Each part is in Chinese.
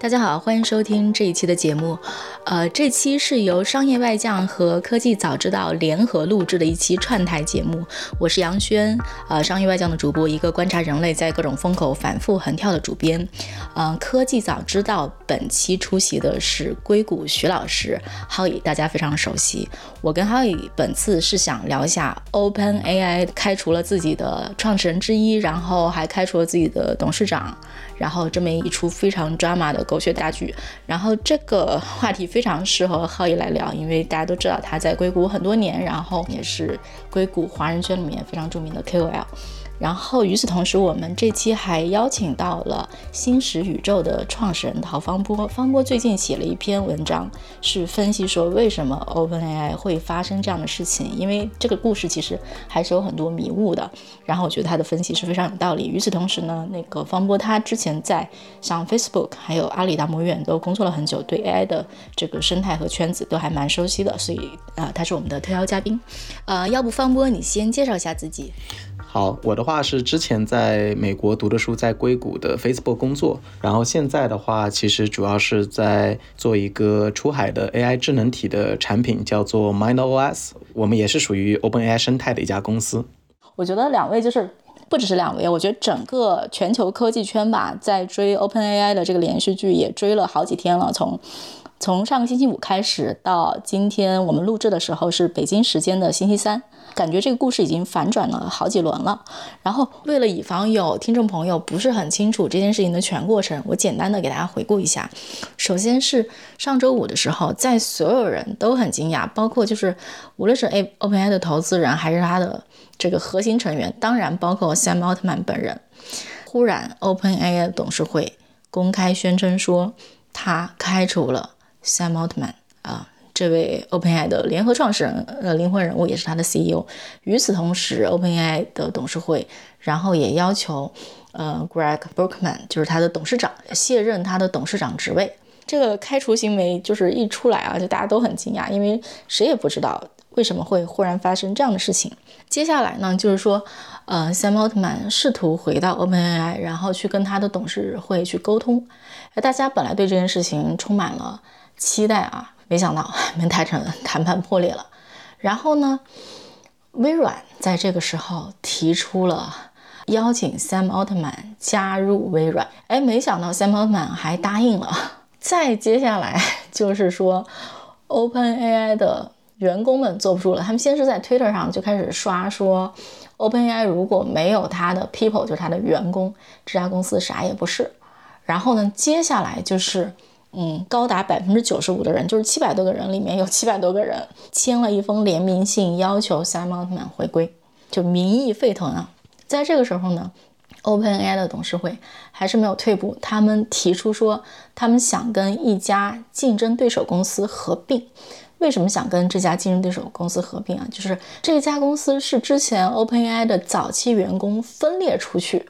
大家好，欢迎收听这一期的节目。呃，这期是由商业外将和科技早知道联合录制的一期串台节目。我是杨轩，呃，商业外将的主播，一个观察人类在各种风口反复横跳的主编。嗯、科技早知道本期出席的是硅谷徐老师浩宇大家非常熟悉。我跟浩宇本次是想聊一下 Open AI 开除了自己的创始人之一，然后还开除了自己的董事长。然后这么一出非常 drama 的狗血大剧，然后这个话题非常适合浩宇来聊，因为大家都知道他在硅谷很多年，然后也是硅谷华人圈里面非常著名的 KOL。然后与此同时，我们这期还邀请到了新石宇宙的创始人陶方波。方波最近写了一篇文章，是分析说为什么 OpenAI 会发生这样的事情，因为这个故事其实还是有很多迷雾的。然后我觉得他的分析是非常有道理。与此同时呢，那个方波他之前在像 Facebook 还有阿里达摩院都工作了很久，对 AI 的这个生态和圈子都还蛮熟悉的，所以啊、他是我们的特邀嘉宾。呃，要不方波你先介绍一下自己。好，我的话是之前在美国读的书，在硅谷的 Facebook 工作，然后现在的话，其实主要是在做一个出海的 AI 智能体的产品，叫做 MindOS。我们也是属于 OpenAI 生态的一家公司。我觉得两位就是不只是两位，我觉得整个全球科技圈吧，在追 OpenAI 的这个连续剧也追了好几天了，从。从上个星期五开始到今天我们录制的时候是北京时间的星期三，感觉这个故事已经反转了好几轮了。然后为了以防有听众朋友不是很清楚这件事情的全过程，我简单的给大家回顾一下。首先是上周五的时候，在所有人都很惊讶，包括就是无论是 A OpenAI 的投资人还是他的这个核心成员，当然包括 Sam Altman 本人，忽然 OpenAI 董事会公开宣称说，他开除了 Sam Altman 啊，这位 OpenAI 的联合创始人，呃，灵魂人物也是他的 CEO。与此同时，OpenAI 的董事会，然后也要求，呃，Greg Brookman 就是他的董事长卸任他的董事长职位。这个开除行为就是一出来啊，就大家都很惊讶，因为谁也不知道为什么会忽然发生这样的事情。接下来呢，就是说，呃，Sam Altman 试图回到 OpenAI，然后去跟他的董事会去沟通。大家本来对这件事情充满了期待啊，没想到没谈成谈判破裂了。然后呢，微软在这个时候提出了邀请 Sam Altman 加入微软，哎，没想到 Sam Altman 还答应了。再接下来 就是说，OpenAI 的员工们坐不住了，他们先是在 Twitter 上就开始刷说，OpenAI 如果没有他的 people，就是他的员工，这家公司啥也不是。然后呢，接下来就是，嗯，高达百分之九十五的人，就是七百多个人里面有七百多个人签了一封联名信，要求 Sam Altman 回归，就民意沸腾啊。在这个时候呢，OpenAI 的董事会还是没有退步，他们提出说，他们想跟一家竞争对手公司合并。为什么想跟这家竞争对手公司合并啊？就是这家公司是之前 OpenAI 的早期员工分裂出去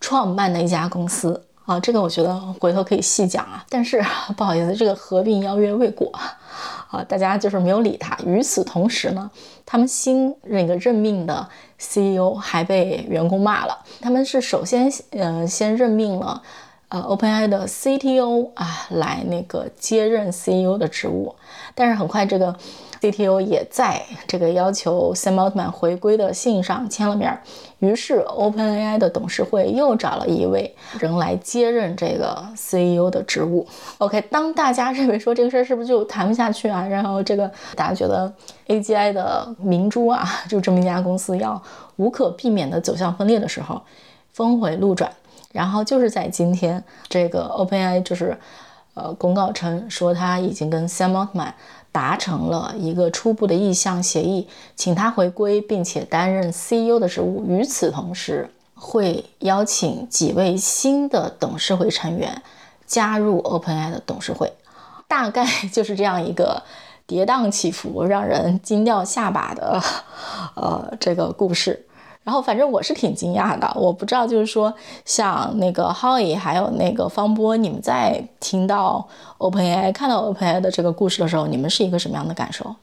创办的一家公司。啊，这个我觉得回头可以细讲啊，但是不好意思，这个合并邀约未果，啊，大家就是没有理他。与此同时呢，他们新那个任命的 CEO 还被员工骂了。他们是首先，呃，先任命了呃 OpenAI 的 CTO 啊，来那个接任 CEO 的职务，但是很快这个 CTO 也在这个要求 Sam Altman 回归的信上签了名儿。于是 OpenAI 的董事会又找了一位人来接任这个 CEO 的职务。OK，当大家认为说这个事儿是不是就谈不下去啊？然后这个大家觉得 AGI 的明珠啊，就这么一家公司要无可避免的走向分裂的时候，峰回路转。然后就是在今天，这个 OpenAI 就是呃公告称说他已经跟 Sam Altman 达成了一个初步的意向协议，请他回归，并且担任 CEO 的职务。与此同时，会邀请几位新的董事会成员加入 OpenAI 的董事会。大概就是这样一个跌宕起伏、让人惊掉下巴的呃这个故事。然后反正我是挺惊讶的，我不知道就是说像那个 Howie 还有那个方波，你们在听到 OpenAI 看到 OpenAI 的这个故事的时候，你们是一个什么样的感受？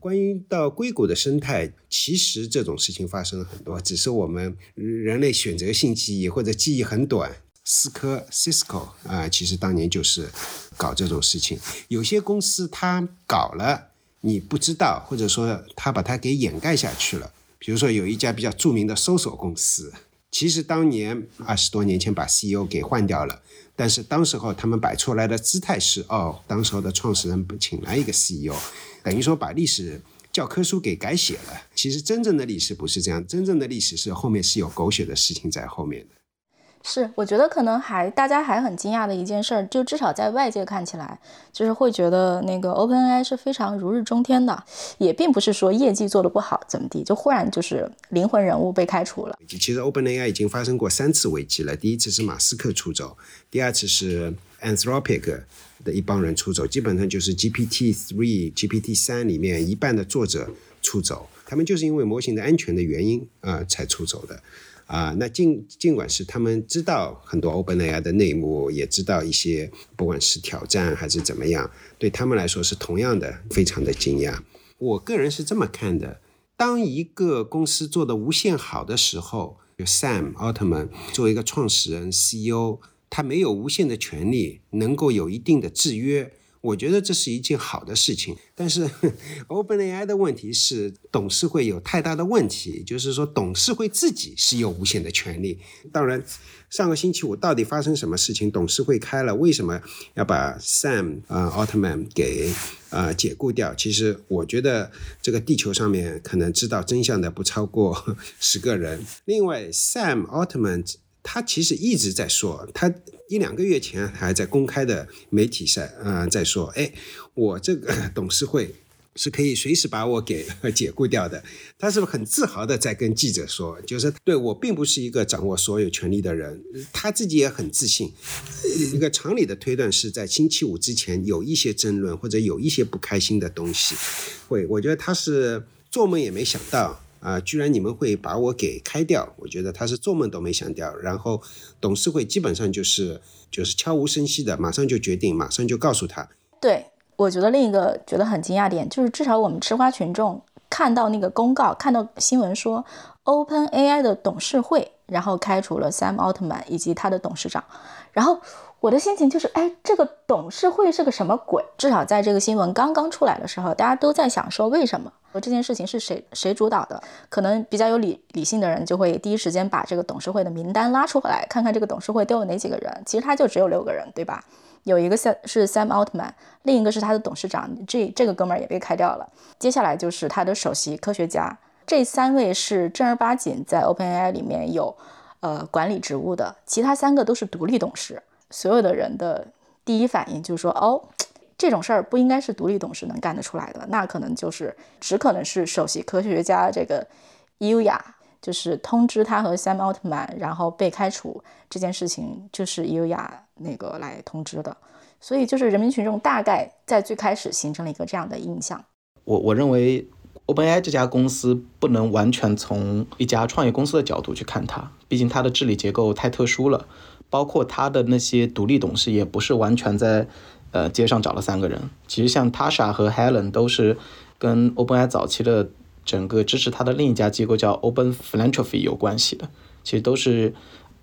关于到硅谷的生态，其实这种事情发生了很多，只是我们人类选择性记忆或者记忆很短。思科 Cisco 啊，其实当年就是搞这种事情。有些公司它搞了，你不知道，或者说他把它给掩盖下去了。比如说有一家比较著名的搜索公司，其实当年二十多年前把 CEO 给换掉了，但是当时候他们摆出来的姿态是，哦，当时候的创始人请来一个 CEO。等于说把历史教科书给改写了。其实真正的历史不是这样，真正的历史是后面是有狗血的事情在后面的。是，我觉得可能还大家还很惊讶的一件事儿，就至少在外界看起来，就是会觉得那个 OpenAI 是非常如日中天的，也并不是说业绩做得不好怎么地，就忽然就是灵魂人物被开除了。其实 OpenAI 已经发生过三次危机了，第一次是马斯克出走，第二次是 Anthropic。的一帮人出走，基本上就是 GPT three、GPT 三里面一半的作者出走，他们就是因为模型的安全的原因啊才出走的，啊，那尽尽管是他们知道很多 OpenAI 的内幕，也知道一些不管是挑战还是怎么样，对他们来说是同样的非常的惊讶。我个人是这么看的，当一个公司做的无限好的时候，就 Sam Altman 作为一个创始人 CEO。他没有无限的权利，能够有一定的制约，我觉得这是一件好的事情。但是 OpenAI 的问题是，董事会有太大的问题，就是说董事会自己是有无限的权利。当然，上个星期五到底发生什么事情？董事会开了，为什么要把 Sam 啊奥特曼给啊解雇掉？其实我觉得这个地球上面可能知道真相的不超过 十个人。另外，Sam 奥特曼。他其实一直在说，他一两个月前还在公开的媒体上，呃，在说，哎，我这个 董事会是可以随时把我给 解雇掉的。他是不是很自豪的在跟记者说，就是对我并不是一个掌握所有权力的人，他自己也很自信。一个常理的推断是在星期五之前有一些争论或者有一些不开心的东西，会，我觉得他是做梦也没想到。啊！居然你们会把我给开掉？我觉得他是做梦都没想掉。然后董事会基本上就是就是悄无声息的，马上就决定，马上就告诉他。对，我觉得另一个觉得很惊讶点就是，至少我们吃瓜群众看到那个公告，看到新闻说 Open AI 的董事会，然后开除了 Sam Altman 以及他的董事长，然后。我的心情就是，哎，这个董事会是个什么鬼？至少在这个新闻刚刚出来的时候，大家都在想说，为什么？这件事情是谁谁主导的？可能比较有理理性的人就会第一时间把这个董事会的名单拉出来，看看这个董事会都有哪几个人。其实他就只有六个人，对吧？有一个是是 Sam Altman，另一个是他的董事长，这这个哥们儿也被开掉了。接下来就是他的首席科学家，这三位是正儿八经在 OpenAI 里面有呃管理职务的，其他三个都是独立董事。所有的人的第一反应就是说，哦，这种事儿不应该是独立董事能干得出来的，那可能就是只可能是首席科学家这个伊 a 就是通知他和 Sam Altman，然后被开除这件事情，就是伊 a 那个来通知的。所以就是人民群众大概在最开始形成了一个这样的印象。我我认为 OpenAI 这家公司不能完全从一家创业公司的角度去看它，毕竟它的治理结构太特殊了。包括他的那些独立董事也不是完全在，呃，街上找了三个人。其实像 Tasha 和 Helen 都是跟 OpenAI 早期的整个支持他的另一家机构叫 Open Philanthropy 有关系的。其实都是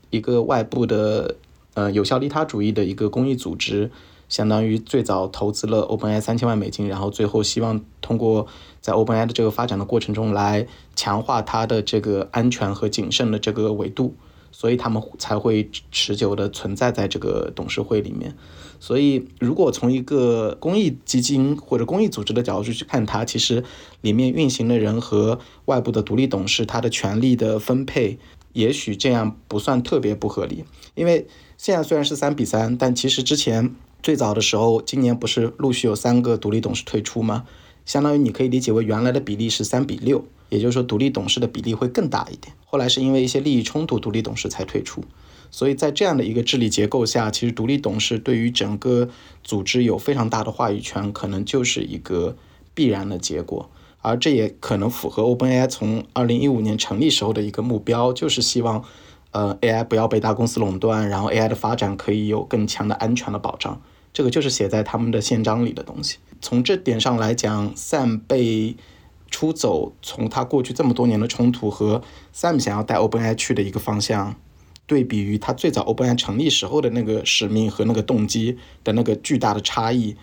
一个外部的，呃，有效利他主义的一个公益组织，相当于最早投资了 OpenAI 三千万美金，然后最后希望通过在 OpenAI 的这个发展的过程中来强化它的这个安全和谨慎的这个维度。所以他们才会持久的存在在这个董事会里面。所以，如果从一个公益基金或者公益组织的角度去看它，其实里面运行的人和外部的独立董事，他的权力的分配，也许这样不算特别不合理。因为现在虽然是三比三，但其实之前最早的时候，今年不是陆续有三个独立董事退出吗？相当于你可以理解为原来的比例是三比六。也就是说，独立董事的比例会更大一点。后来是因为一些利益冲突，独立董事才退出。所以在这样的一个治理结构下，其实独立董事对于整个组织有非常大的话语权，可能就是一个必然的结果。而这也可能符合 OpenAI 从二零一五年成立时候的一个目标，就是希望，呃，AI 不要被大公司垄断，然后 AI 的发展可以有更强的安全的保障。这个就是写在他们的宪章里的东西。从这点上来讲，Sam 被出走，从他过去这么多年的冲突和 Sam 想要带 OpenAI 去的一个方向，对比于他最早 OpenAI 成立时候的那个使命和那个动机的那个巨大的差异，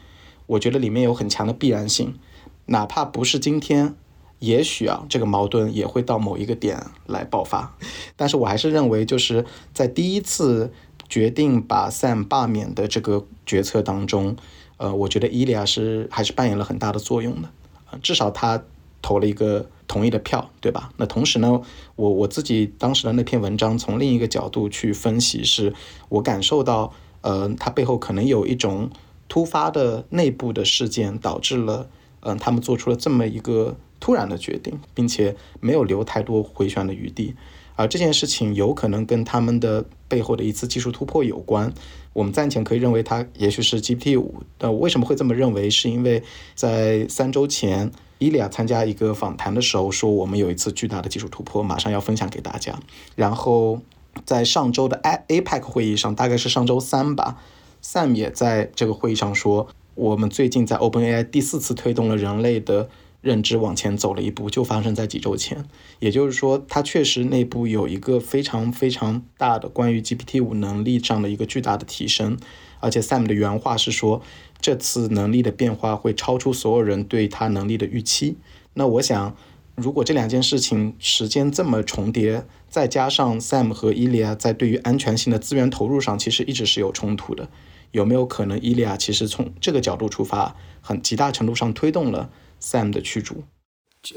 我觉得里面有很强的必然性。哪怕不是今天，也许啊，这个矛盾也会到某一个点来爆发。但是我还是认为，就是在第一次决定把 Sam 罢免的这个决策当中，呃，我觉得伊利亚是还是扮演了很大的作用的。至少他投了一个同意的票，对吧？那同时呢，我我自己当时的那篇文章从另一个角度去分析，是我感受到，呃，它背后可能有一种突发的内部的事件导致了。嗯，他们做出了这么一个突然的决定，并且没有留太多回旋的余地，而这件事情有可能跟他们的背后的一次技术突破有关。我们暂且可以认为它也许是 GPT 五。呃，为什么会这么认为？是因为在三周前，伊利亚参加一个访谈的时候说，我们有一次巨大的技术突破，马上要分享给大家。然后在上周的 A APEC 会议上，大概是上周三吧，Sam 也在这个会议上说。我们最近在 OpenAI 第四次推动了人类的认知往前走了一步，就发生在几周前。也就是说，它确实内部有一个非常非常大的关于 GPT 五能力上的一个巨大的提升。而且 Sam 的原话是说，这次能力的变化会超出所有人对他能力的预期。那我想，如果这两件事情时间这么重叠，再加上 Sam 和 Ilya 在对于安全性的资源投入上，其实一直是有冲突的。有没有可能，伊利亚其实从这个角度出发，很极大程度上推动了 Sam 的驱逐？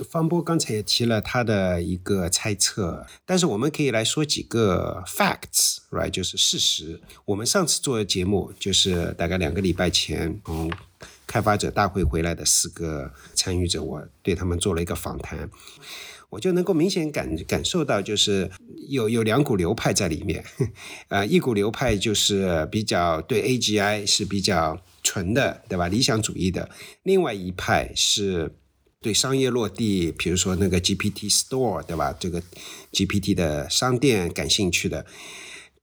方波刚才也提了他的一个猜测，但是我们可以来说几个 facts，right，就是事实。我们上次做的节目，就是大概两个礼拜前，从开发者大会回来的四个参与者，我对他们做了一个访谈。我就能够明显感感受到，就是有有两股流派在里面，呃，一股流派就是比较对 AGI 是比较纯的，对吧？理想主义的，另外一派是对商业落地，比如说那个 GPT Store，对吧？这个 GPT 的商店感兴趣的，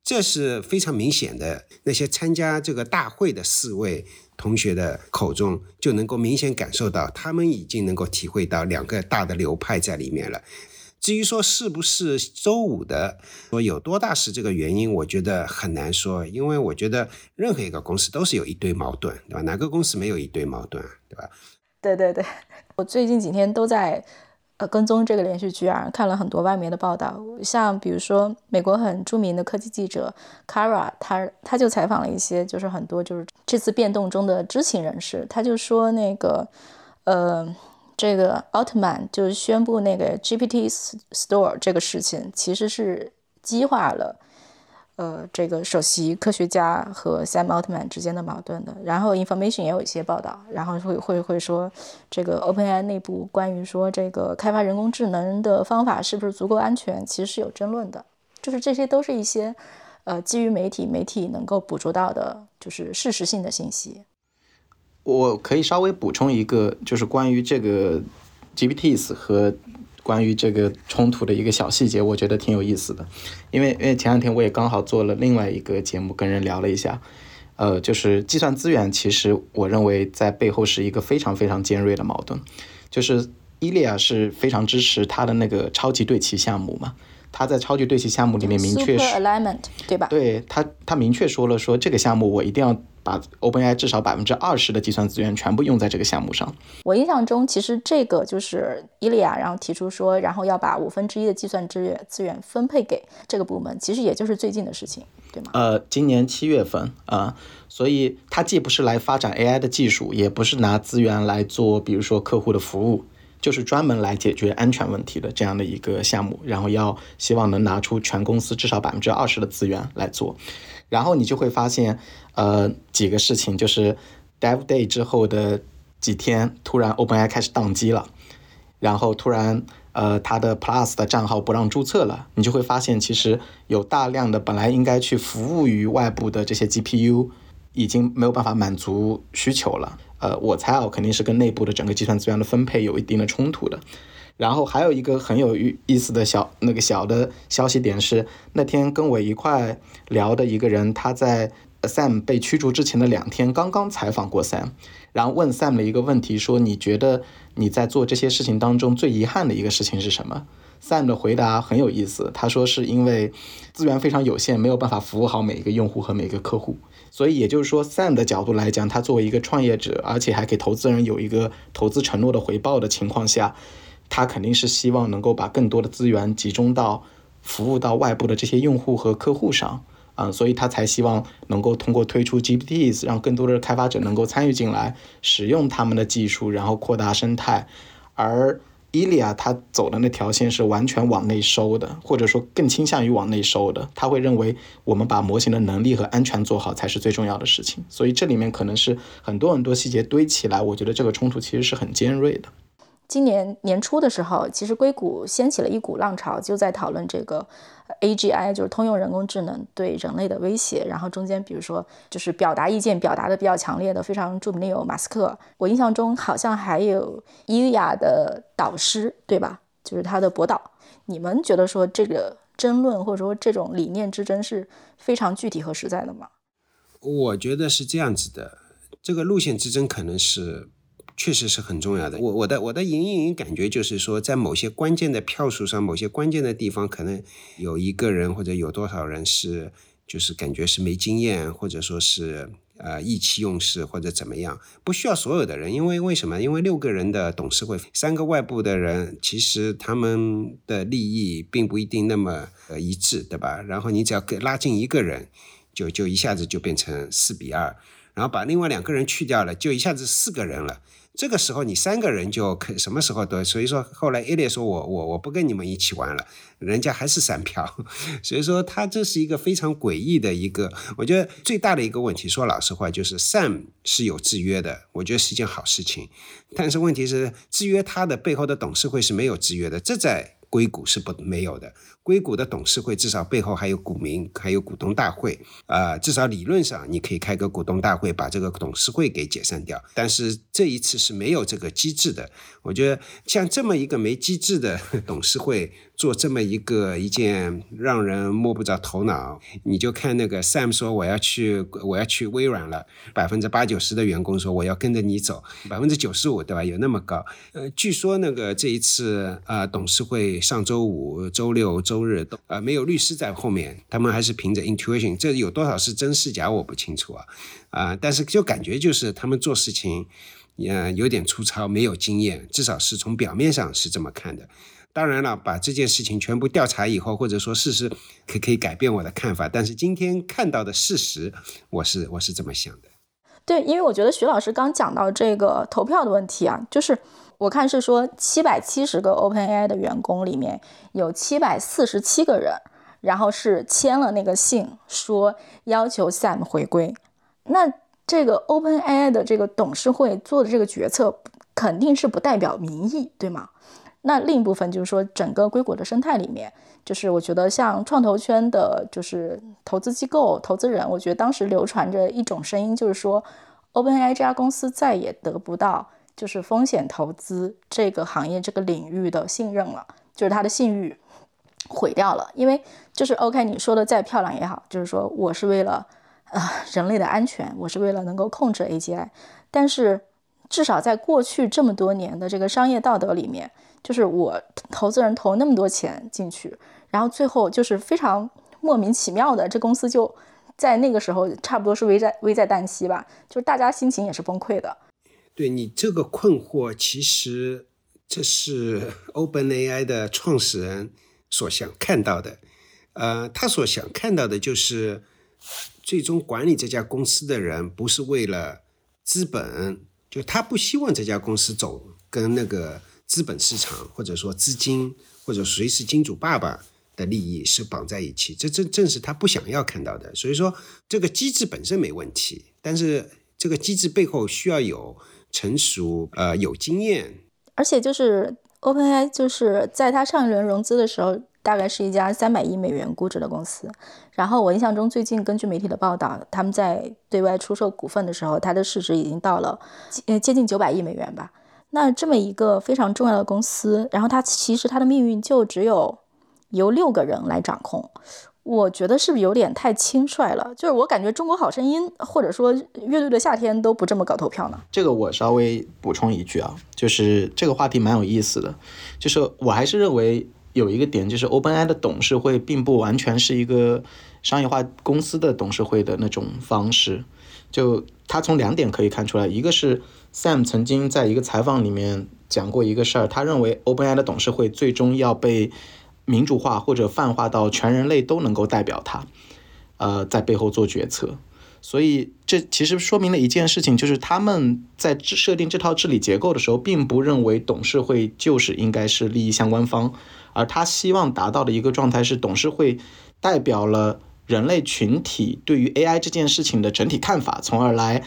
这是非常明显的。那些参加这个大会的四位。同学的口中就能够明显感受到，他们已经能够体会到两个大的流派在里面了。至于说是不是周五的，说有多大是这个原因，我觉得很难说，因为我觉得任何一个公司都是有一堆矛盾，对吧？哪个公司没有一堆矛盾，对吧？对对对，我最近几天都在。呃，跟踪这个连续剧啊，看了很多外媒的报道，像比如说美国很著名的科技记者 Kara，他他就采访了一些，就是很多就是这次变动中的知情人士，他就说那个，呃，这个奥特曼就是宣布那个 GPT Store 这个事情，其实是激化了。呃，这个首席科学家和 Sam 奥特曼之间的矛盾的，然后 Information 也有一些报道，然后会会会说这个 OpenAI 内部关于说这个开发人工智能的方法是不是足够安全，其实是有争论的。就是这些都是一些呃基于媒体媒体能够捕捉到的，就是事实性的信息。我可以稍微补充一个，就是关于这个 GPTs 和。关于这个冲突的一个小细节，我觉得挺有意思的，因为因为前两天我也刚好做了另外一个节目，跟人聊了一下，呃，就是计算资源，其实我认为在背后是一个非常非常尖锐的矛盾，就是伊利亚是非常支持他的那个超级对齐项目嘛。他在超级对齐项目里面明确是，对吧？对他，他明确说了，说这个项目我一定要把 OpenAI 至少百分之二十的计算资源全部用在这个项目上。我印象中，其实这个就是伊利亚，然后提出说，然后要把五分之一的计算资源资源分配给这个部门，其实也就是最近的事情，对吗？呃，今年七月份啊，所以它既不是来发展 AI 的技术，也不是拿资源来做，比如说客户的服务。就是专门来解决安全问题的这样的一个项目，然后要希望能拿出全公司至少百分之二十的资源来做，然后你就会发现，呃，几个事情，就是 Dev Day 之后的几天，突然 OpenAI 开始宕机了，然后突然，呃，它的 Plus 的账号不让注册了，你就会发现，其实有大量的本来应该去服务于外部的这些 GPU。已经没有办法满足需求了。呃，我猜哦，肯定是跟内部的整个计算资源的分配有一定的冲突的。然后还有一个很有意思的小那个小的消息点是，那天跟我一块聊的一个人，他在 Sam 被驱逐之前的两天刚刚采访过 Sam，然后问 Sam 了一个问题，说你觉得你在做这些事情当中最遗憾的一个事情是什么？Sam 的回答很有意思，他说是因为资源非常有限，没有办法服务好每一个用户和每一个客户。所以也就是说，Sam 的角度来讲，他作为一个创业者，而且还给投资人有一个投资承诺的回报的情况下。他肯定是希望能够把更多的资源集中到服务到外部的这些用户和客户上，啊，所以他才希望能够通过推出 GPTs，让更多的开发者能够参与进来，使用他们的技术，然后扩大生态。而伊利亚他走的那条线是完全往内收的，或者说更倾向于往内收的。他会认为我们把模型的能力和安全做好才是最重要的事情。所以这里面可能是很多很多细节堆起来，我觉得这个冲突其实是很尖锐的。今年年初的时候，其实硅谷掀起了一股浪潮，就在讨论这个 AGI，就是通用人工智能对人类的威胁。然后中间，比如说就是表达意见表达的比较强烈的，非常著名的有马斯克。我印象中好像还有伊利亚的导师，对吧？就是他的博导。你们觉得说这个争论或者说这种理念之争是非常具体和实在的吗？我觉得是这样子的，这个路线之争可能是。确实是很重要的。我我的我的隐隐感觉就是说，在某些关键的票数上，某些关键的地方，可能有一个人或者有多少人是，就是感觉是没经验，或者说是呃意气用事或者怎么样，不需要所有的人，因为为什么？因为六个人的董事会，三个外部的人，其实他们的利益并不一定那么呃一致，对吧？然后你只要拉近一个人，就就一下子就变成四比二，然后把另外两个人去掉了，就一下子四个人了。这个时候你三个人就可什么时候都，所以说后来 A 列说我我我不跟你们一起玩了，人家还是三票，所以说他这是一个非常诡异的一个，我觉得最大的一个问题，说老实话就是善是有制约的，我觉得是一件好事情，但是问题是制约他的背后的董事会是没有制约的，这在硅谷是不没有的。硅谷的董事会至少背后还有股民，还有股东大会，啊，至少理论上你可以开个股东大会，把这个董事会给解散掉。但是这一次是没有这个机制的。我觉得像这么一个没机制的 董事会。做这么一个一件让人摸不着头脑，你就看那个 Sam 说我要去我要去微软了，百分之八九十的员工说我要跟着你走，百分之九十五对吧？有那么高？呃，据说那个这一次啊，董事会上周五、周六、周日都啊没有律师在后面，他们还是凭着 intuition，这有多少是真是假我不清楚啊啊，但是就感觉就是他们做事情也有点粗糙，没有经验，至少是从表面上是这么看的。当然了，把这件事情全部调查以后，或者说事实可可以改变我的看法。但是今天看到的事实，我是我是这么想的。对，因为我觉得徐老师刚讲到这个投票的问题啊，就是我看是说七百七十个 OpenAI 的员工里面有七百四十七个人，然后是签了那个信，说要求 Sam 回归。那这个 OpenAI 的这个董事会做的这个决策，肯定是不代表民意，对吗？那另一部分就是说，整个硅谷的生态里面，就是我觉得像创投圈的，就是投资机构、投资人，我觉得当时流传着一种声音，就是说，OpenAI 这家公司再也得不到就是风险投资这个行业这个领域的信任了，就是它的信誉毁掉了。因为就是 OK，你说的再漂亮也好，就是说我是为了呃人类的安全，我是为了能够控制 AGI，但是至少在过去这么多年的这个商业道德里面。就是我投资人投那么多钱进去，然后最后就是非常莫名其妙的，这公司就在那个时候差不多是危在危在旦夕吧，就是大家心情也是崩溃的。对你这个困惑，其实这是 OpenAI 的创始人所想看到的。呃，他所想看到的就是，最终管理这家公司的人不是为了资本，就他不希望这家公司走跟那个。资本市场或者说资金或者谁是金主爸爸的利益是绑在一起，这正正是他不想要看到的。所以说，这个机制本身没问题，但是这个机制背后需要有成熟呃有经验，而且就是 OpenAI 就是在他上一轮融资的时候。大概是一家三百亿美元估值的公司。然后我印象中，最近根据媒体的报道，他们在对外出售股份的时候，它的市值已经到了呃接近九百亿美元吧。那这么一个非常重要的公司，然后它其实它的命运就只有由六个人来掌控。我觉得是不是有点太轻率了？就是我感觉《中国好声音》或者说《乐队的夏天》都不这么搞投票呢。这个我稍微补充一句啊，就是这个话题蛮有意思的。就是我还是认为有一个点，就是 OpenAI 的董事会并不完全是一个商业化公司的董事会的那种方式。就他从两点可以看出来，一个是 Sam 曾经在一个采访里面讲过一个事儿，他认为 OpenAI 的董事会最终要被。民主化或者泛化到全人类都能够代表他，呃，在背后做决策。所以这其实说明了一件事情，就是他们在设定这套治理结构的时候，并不认为董事会就是应该是利益相关方，而他希望达到的一个状态是，董事会代表了人类群体对于 AI 这件事情的整体看法，从而来。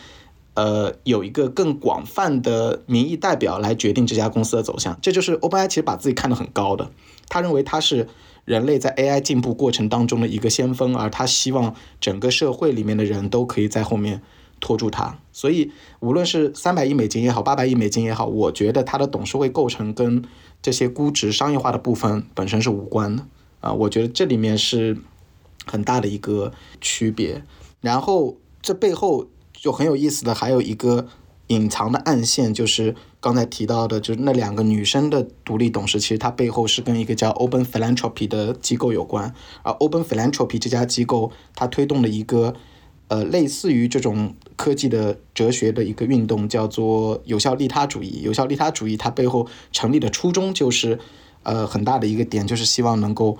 呃，有一个更广泛的民意代表来决定这家公司的走向，这就是 OpenAI 其实把自己看得很高的，他认为他是人类在 AI 进步过程当中的一个先锋，而他希望整个社会里面的人都可以在后面拖住他。所以，无论是三百亿美金也好，八百亿美金也好，我觉得他的董事会构成跟这些估值商业化的部分本身是无关的啊。我觉得这里面是很大的一个区别。然后这背后。就很有意思的，还有一个隐藏的暗线，就是刚才提到的，就是那两个女生的独立董事，其实它背后是跟一个叫 Open Philanthropy 的机构有关。而 Open Philanthropy 这家机构，它推动了一个呃类似于这种科技的哲学的一个运动，叫做有效利他主义。有效利他主义它背后成立的初衷，就是呃很大的一个点，就是希望能够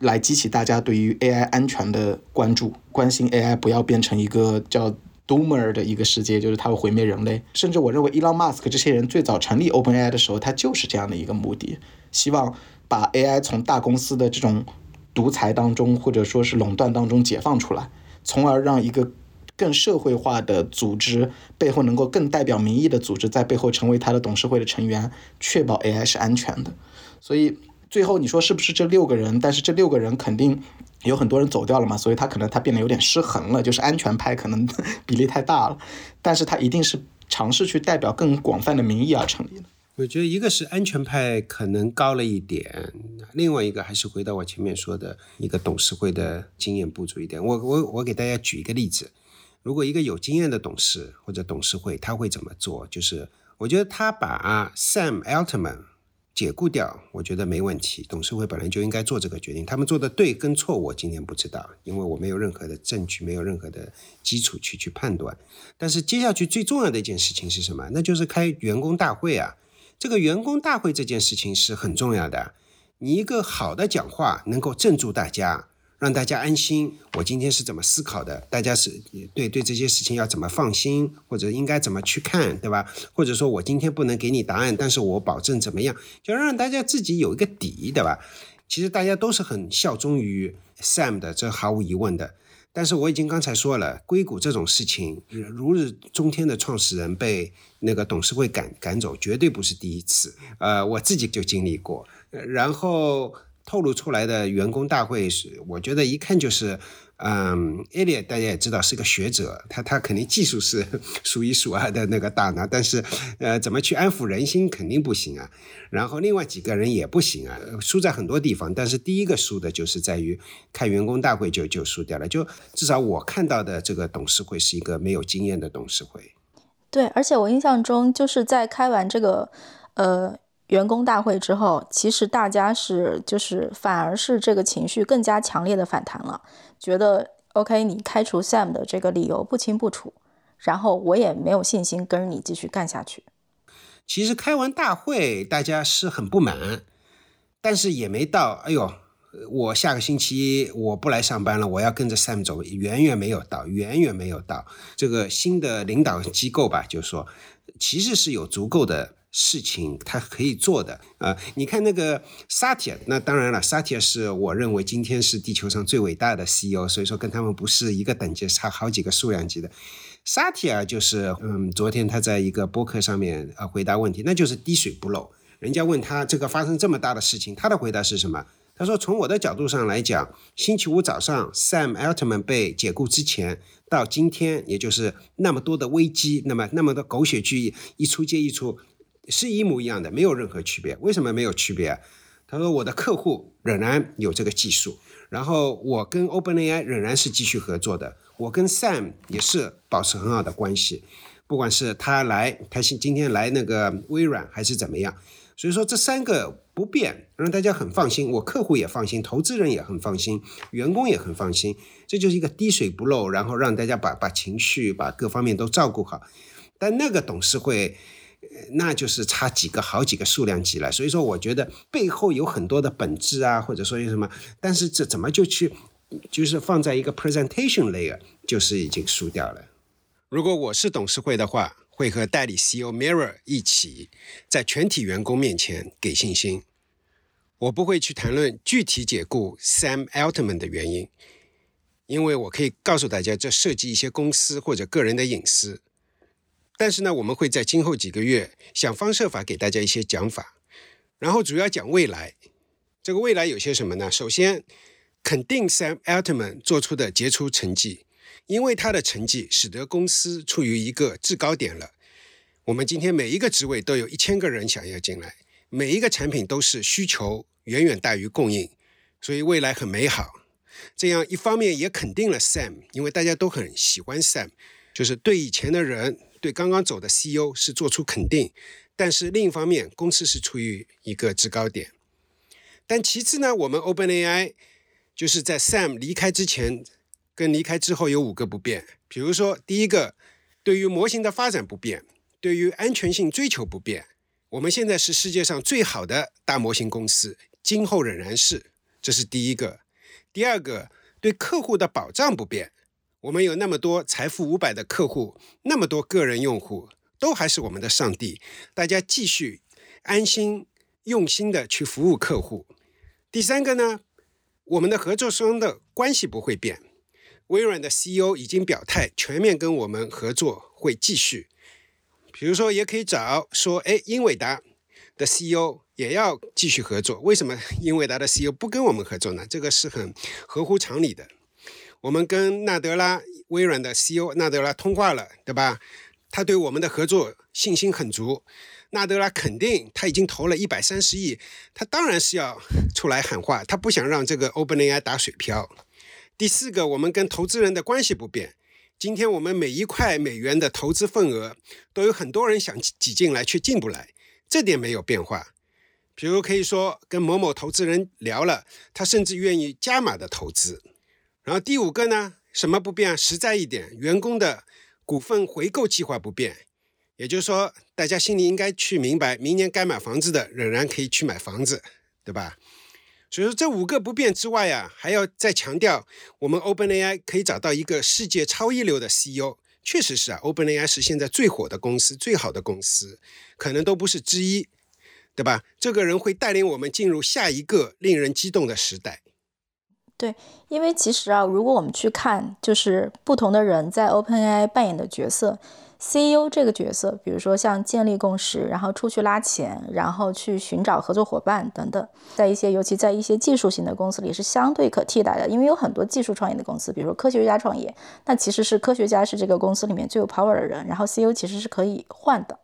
来激起大家对于 AI 安全的关注，关心 AI 不要变成一个叫。Doomer 的一个世界，就是它会毁灭人类。甚至我认为，Elon Musk 这些人最早成立 OpenAI 的时候，他就是这样的一个目的，希望把 AI 从大公司的这种独裁当中，或者说是垄断当中解放出来，从而让一个更社会化的组织背后能够更代表民意的组织在背后成为他的董事会的成员，确保 AI 是安全的。所以最后你说是不是这六个人？但是这六个人肯定。有很多人走掉了嘛，所以他可能他变得有点失衡了，就是安全派可能 比例太大了，但是他一定是尝试去代表更广泛的民意而成立的。我觉得一个是安全派可能高了一点，另外一个还是回到我前面说的一个董事会的经验不足一点。我我我给大家举一个例子，如果一个有经验的董事或者董事会他会怎么做？就是我觉得他把 Sam Altman。解雇掉，我觉得没问题。董事会本来就应该做这个决定，他们做的对跟错，我今天不知道，因为我没有任何的证据，没有任何的基础去去判断。但是接下去最重要的一件事情是什么？那就是开员工大会啊！这个员工大会这件事情是很重要的。你一个好的讲话能够镇住大家。让大家安心，我今天是怎么思考的？大家是对对这些事情要怎么放心，或者应该怎么去看，对吧？或者说我今天不能给你答案，但是我保证怎么样，就让大家自己有一个底，对吧？其实大家都是很效忠于 Sam 的，这毫无疑问的。但是我已经刚才说了，硅谷这种事情，如日中天的创始人被那个董事会赶赶走，绝对不是第一次。呃，我自己就经历过，然后。透露出来的员工大会是，我觉得一看就是，嗯，艾利大家也知道是个学者，他他肯定技术是 数一数二的那个大拿，但是，呃，怎么去安抚人心肯定不行啊。然后另外几个人也不行啊，输在很多地方。但是第一个输的就是在于开员工大会就就输掉了，就至少我看到的这个董事会是一个没有经验的董事会。对，而且我印象中就是在开完这个，呃。员工大会之后，其实大家是就是反而是这个情绪更加强烈的反弹了，觉得 OK，你开除 Sam 的这个理由不清不楚，然后我也没有信心跟你继续干下去。其实开完大会，大家是很不满，但是也没到，哎呦，我下个星期我不来上班了，我要跟着 Sam 走，远远没有到，远远没有到。这个新的领导机构吧，就是说，其实是有足够的。事情他可以做的啊，你看那个萨提亚，那当然了，萨提亚是我认为今天是地球上最伟大的 CEO，所以说跟他们不是一个等级，差好几个数量级的。萨提亚就是，嗯，昨天他在一个博客上面呃回答问题，那就是滴水不漏。人家问他这个发生这么大的事情，他的回答是什么？他说：“从我的角度上来讲，星期五早上 Sam Altman 被解雇之前到今天，也就是那么多的危机，那么那么多狗血剧一出接一出，是一模一样的，没有任何区别。为什么没有区别？他说我的客户仍然有这个技术，然后我跟 OpenAI 仍然是继续合作的，我跟 Sam 也是保持很好的关系，不管是他来，他今今天来那个微软还是怎么样。”所以说这三个不变，让大家很放心，我客户也放心，投资人也很放心，员工也很放心，这就是一个滴水不漏，然后让大家把把情绪、把各方面都照顾好。但那个董事会，那就是差几个、好几个数量级了。所以说，我觉得背后有很多的本质啊，或者说有什么，但是这怎么就去，就是放在一个 presentation layer，就是已经输掉了。如果我是董事会的话。会和代理 CEO Mirror 一起，在全体员工面前给信心。我不会去谈论具体解雇 Sam Altman 的原因，因为我可以告诉大家，这涉及一些公司或者个人的隐私。但是呢，我们会在今后几个月想方设法给大家一些讲法，然后主要讲未来。这个未来有些什么呢？首先，肯定 Sam Altman 做出的杰出成绩。因为他的成绩使得公司处于一个制高点了。我们今天每一个职位都有一千个人想要进来，每一个产品都是需求远远大于供应，所以未来很美好。这样一方面也肯定了 Sam，因为大家都很喜欢 Sam，就是对以前的人、对刚刚走的 CEO 是做出肯定。但是另一方面，公司是处于一个制高点。但其次呢，我们 OpenAI 就是在 Sam 离开之前。跟离开之后有五个不变，比如说，第一个，对于模型的发展不变，对于安全性追求不变。我们现在是世界上最好的大模型公司，今后仍然是，这是第一个。第二个，对客户的保障不变，我们有那么多财富五百的客户，那么多个人用户，都还是我们的上帝，大家继续安心用心的去服务客户。第三个呢，我们的合作商的关系不会变。微软的 CEO 已经表态，全面跟我们合作会继续。比如说，也可以找说，哎，英伟达的 CEO 也要继续合作。为什么英伟达的 CEO 不跟我们合作呢？这个是很合乎常理的。我们跟纳德拉微软的 CEO 纳德拉通话了，对吧？他对我们的合作信心很足。纳德拉肯定他已经投了一百三十亿，他当然是要出来喊话，他不想让这个 OpenAI 打水漂。第四个，我们跟投资人的关系不变。今天我们每一块美元的投资份额，都有很多人想挤进来，却进不来，这点没有变化。比如可以说，跟某某投资人聊了，他甚至愿意加码的投资。然后第五个呢，什么不变？实在一点，员工的股份回购计划不变。也就是说，大家心里应该去明白，明年该买房子的仍然可以去买房子，对吧？所以说这五个不变之外啊，还要再强调，我们 OpenAI 可以找到一个世界超一流的 CEO，确实是啊，OpenAI 是现在最火的公司，最好的公司，可能都不是之一，对吧？这个人会带领我们进入下一个令人激动的时代。对，因为其实啊，如果我们去看，就是不同的人在 OpenAI 扮演的角色。CEO 这个角色，比如说像建立共识，然后出去拉钱，然后去寻找合作伙伴等等，在一些尤其在一些技术型的公司里是相对可替代的，因为有很多技术创业的公司，比如说科学家创业，那其实是科学家是这个公司里面最有 power 的人，然后 CEO 其实是可以换的。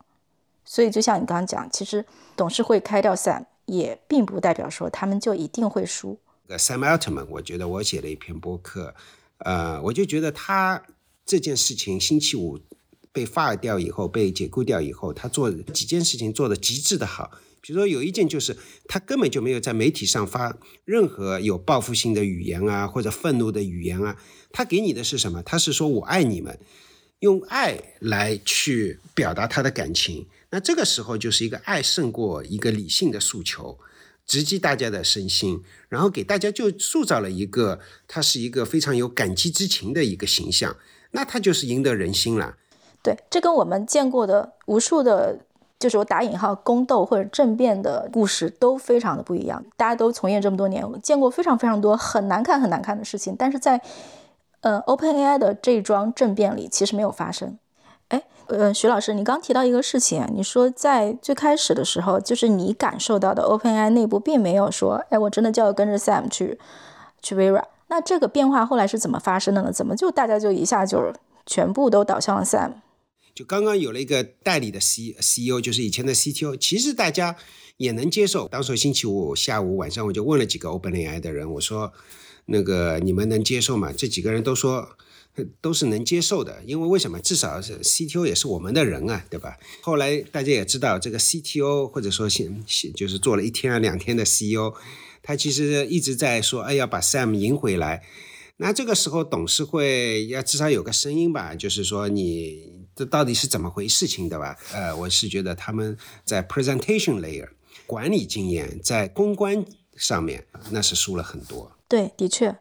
所以就像你刚刚讲，其实董事会开掉 Sam 也并不代表说他们就一定会输。Sam Altman，我觉得我写了一篇博客，呃，我就觉得他这件事情星期五。被 fire 掉以后，被解雇掉以后，他做几件事情做的极致的好。比如说有一件就是他根本就没有在媒体上发任何有报复性的语言啊，或者愤怒的语言啊。他给你的是什么？他是说我爱你们，用爱来去表达他的感情。那这个时候就是一个爱胜过一个理性的诉求，直击大家的身心，然后给大家就塑造了一个他是一个非常有感激之情的一个形象。那他就是赢得人心了。对，这跟我们见过的无数的，就是我打引号宫斗或者政变的故事都非常的不一样。大家都从业这么多年，见过非常非常多很难看很难看的事情，但是在呃 OpenAI 的这桩政变里，其实没有发生。哎，呃，徐老师，你刚提到一个事情，你说在最开始的时候，就是你感受到的 OpenAI 内部并没有说，哎，我真的就要跟着 Sam 去去微软。那这个变化后来是怎么发生的呢？怎么就大家就一下就全部都倒向了 Sam？就刚刚有了一个代理的 C CEO，就是以前的 CTO，其实大家也能接受。当时星期五下午晚上，我就问了几个 OpenAI 的人，我说：“那个你们能接受吗？”这几个人都说。都是能接受的，因为为什么？至少是 CTO 也是我们的人啊，对吧？后来大家也知道，这个 CTO 或者说现就是做了一天啊两天的 CEO，他其实一直在说，哎，要把 Sam 赢回来。那这个时候董事会要至少有个声音吧，就是说你这到底是怎么回事情，对吧？呃，我是觉得他们在 presentation layer 管理经验，在公关上面那是输了很多。对，的确，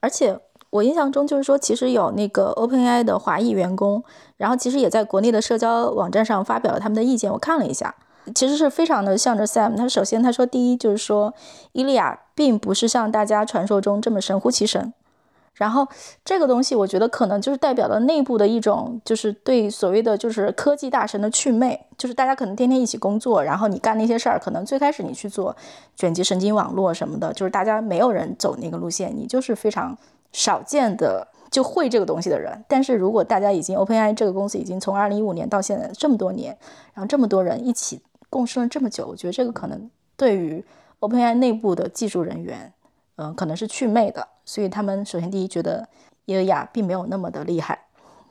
而且。我印象中就是说，其实有那个 OpenAI 的华裔员工，然后其实也在国内的社交网站上发表了他们的意见。我看了一下，其实是非常的向着 Sam。他首先他说，第一就是说，伊利亚并不是像大家传说中这么神乎其神。然后这个东西，我觉得可能就是代表了内部的一种，就是对所谓的就是科技大神的祛魅。就是大家可能天天一起工作，然后你干那些事儿，可能最开始你去做卷积神经网络什么的，就是大家没有人走那个路线，你就是非常。少见的就会这个东西的人，但是如果大家已经 OpenAI 这个公司已经从二零一五年到现在这么多年，然后这么多人一起共生了这么久，我觉得这个可能对于 OpenAI 内部的技术人员，嗯，可能是祛魅的。所以他们首先第一觉得耶尔亚并没有那么的厉害，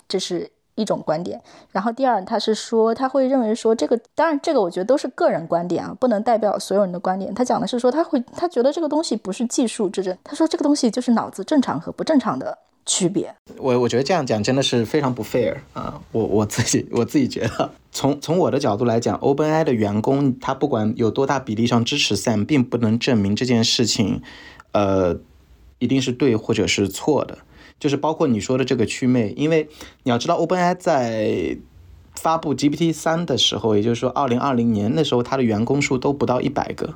这是一种观点。然后第二，他是说他会认为说这个，当然这个我觉得都是个人观点啊，不能代表所有人的观点。他讲的是说他会他觉得这个东西不是技术之争，他说这个东西就是脑子正常和不正常的区别。我我觉得这样讲真的是非常不 fair 啊！我我自己我自己觉得，从从我的角度来讲，OpenAI 的员工他不管有多大比例上支持 Sam，并不能证明这件事情，呃，一定是对或者是错的。就是包括你说的这个祛魅，因为你要知道，OpenAI 在发布 GPT 三的时候，也就是说二零二零年那时候，它的员工数都不到一百个，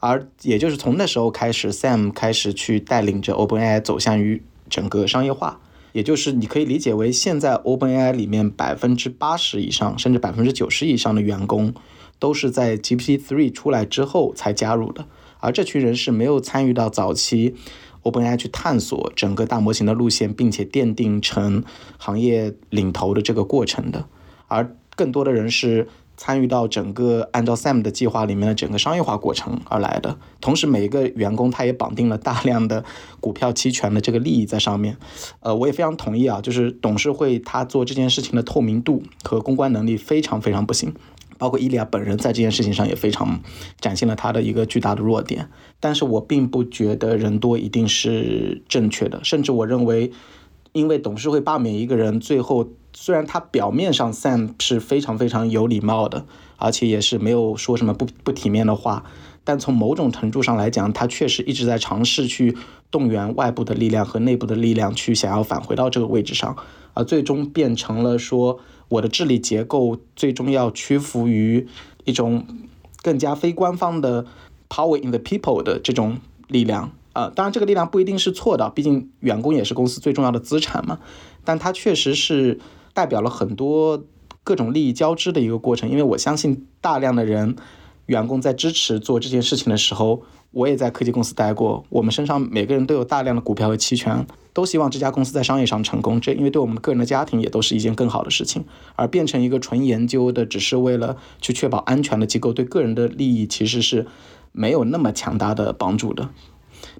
而也就是从那时候开始，Sam 开始去带领着 OpenAI 走向于整个商业化，也就是你可以理解为现在 OpenAI 里面百分之八十以上，甚至百分之九十以上的员工都是在 GPT three 出来之后才加入的，而这群人是没有参与到早期。OpenAI 去探索整个大模型的路线，并且奠定成行业领头的这个过程的，而更多的人是参与到整个按照 Sam 的计划里面的整个商业化过程而来的。同时，每一个员工他也绑定了大量的股票期权的这个利益在上面。呃，我也非常同意啊，就是董事会他做这件事情的透明度和公关能力非常非常不行。包括伊利亚本人在这件事情上也非常展现了他的一个巨大的弱点，但是我并不觉得人多一定是正确的，甚至我认为，因为董事会罢免一个人，最后虽然他表面上 Sam 是非常非常有礼貌的，而且也是没有说什么不不体面的话，但从某种程度上来讲，他确实一直在尝试去动员外部的力量和内部的力量去想要返回到这个位置上，而最终变成了说。我的治理结构最终要屈服于一种更加非官方的 power in the people 的这种力量啊，当然这个力量不一定是错的，毕竟员工也是公司最重要的资产嘛。但它确实是代表了很多各种利益交织的一个过程，因为我相信大量的人员工在支持做这件事情的时候。我也在科技公司待过，我们身上每个人都有大量的股票和期权，都希望这家公司在商业上成功。这因为对我们个人的家庭也都是一件更好的事情。而变成一个纯研究的，只是为了去确保安全的机构，对个人的利益其实是没有那么强大的帮助的。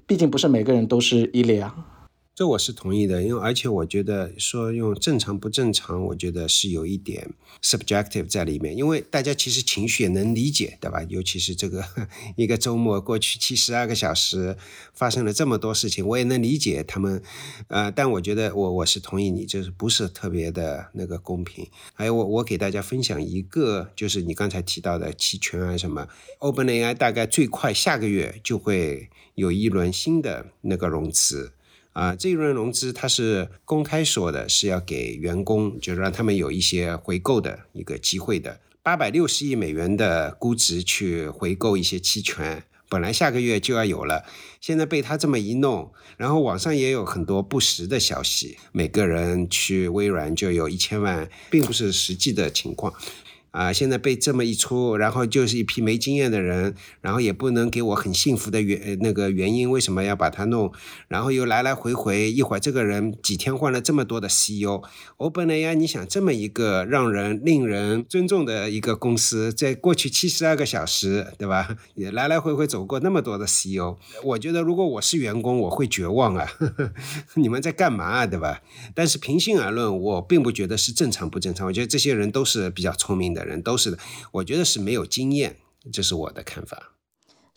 毕竟不是每个人都是伊利亚。这我是同意的，因为而且我觉得说用正常不正常，我觉得是有一点 subjective 在里面，因为大家其实情绪也能理解，对吧？尤其是这个 一个周末过去七十二个小时发生了这么多事情，我也能理解他们。呃，但我觉得我我是同意你，就是不是特别的那个公平。还有我我给大家分享一个，就是你刚才提到的期权啊什么，OpenAI 大概最快下个月就会有一轮新的那个融资。啊，这一轮融资它是公开说的，是要给员工，就是让他们有一些回购的一个机会的。八百六十亿美元的估值去回购一些期权，本来下个月就要有了，现在被他这么一弄，然后网上也有很多不实的消息，每个人去微软就有一千万，并不是实际的情况。啊，现在被这么一出，然后就是一批没经验的人，然后也不能给我很幸福的原那个原因，为什么要把它弄？然后又来来回回，一会儿这个人几天换了这么多的 CEO，OpenAI，你想这么一个让人令人尊重的一个公司，在过去七十二个小时，对吧？也来来回回走过那么多的 CEO，我觉得如果我是员工，我会绝望啊！你们在干嘛啊，对吧？但是平心而论，我并不觉得是正常不正常，我觉得这些人都是比较聪明的。人都是的，我觉得是没有经验，这是我的看法。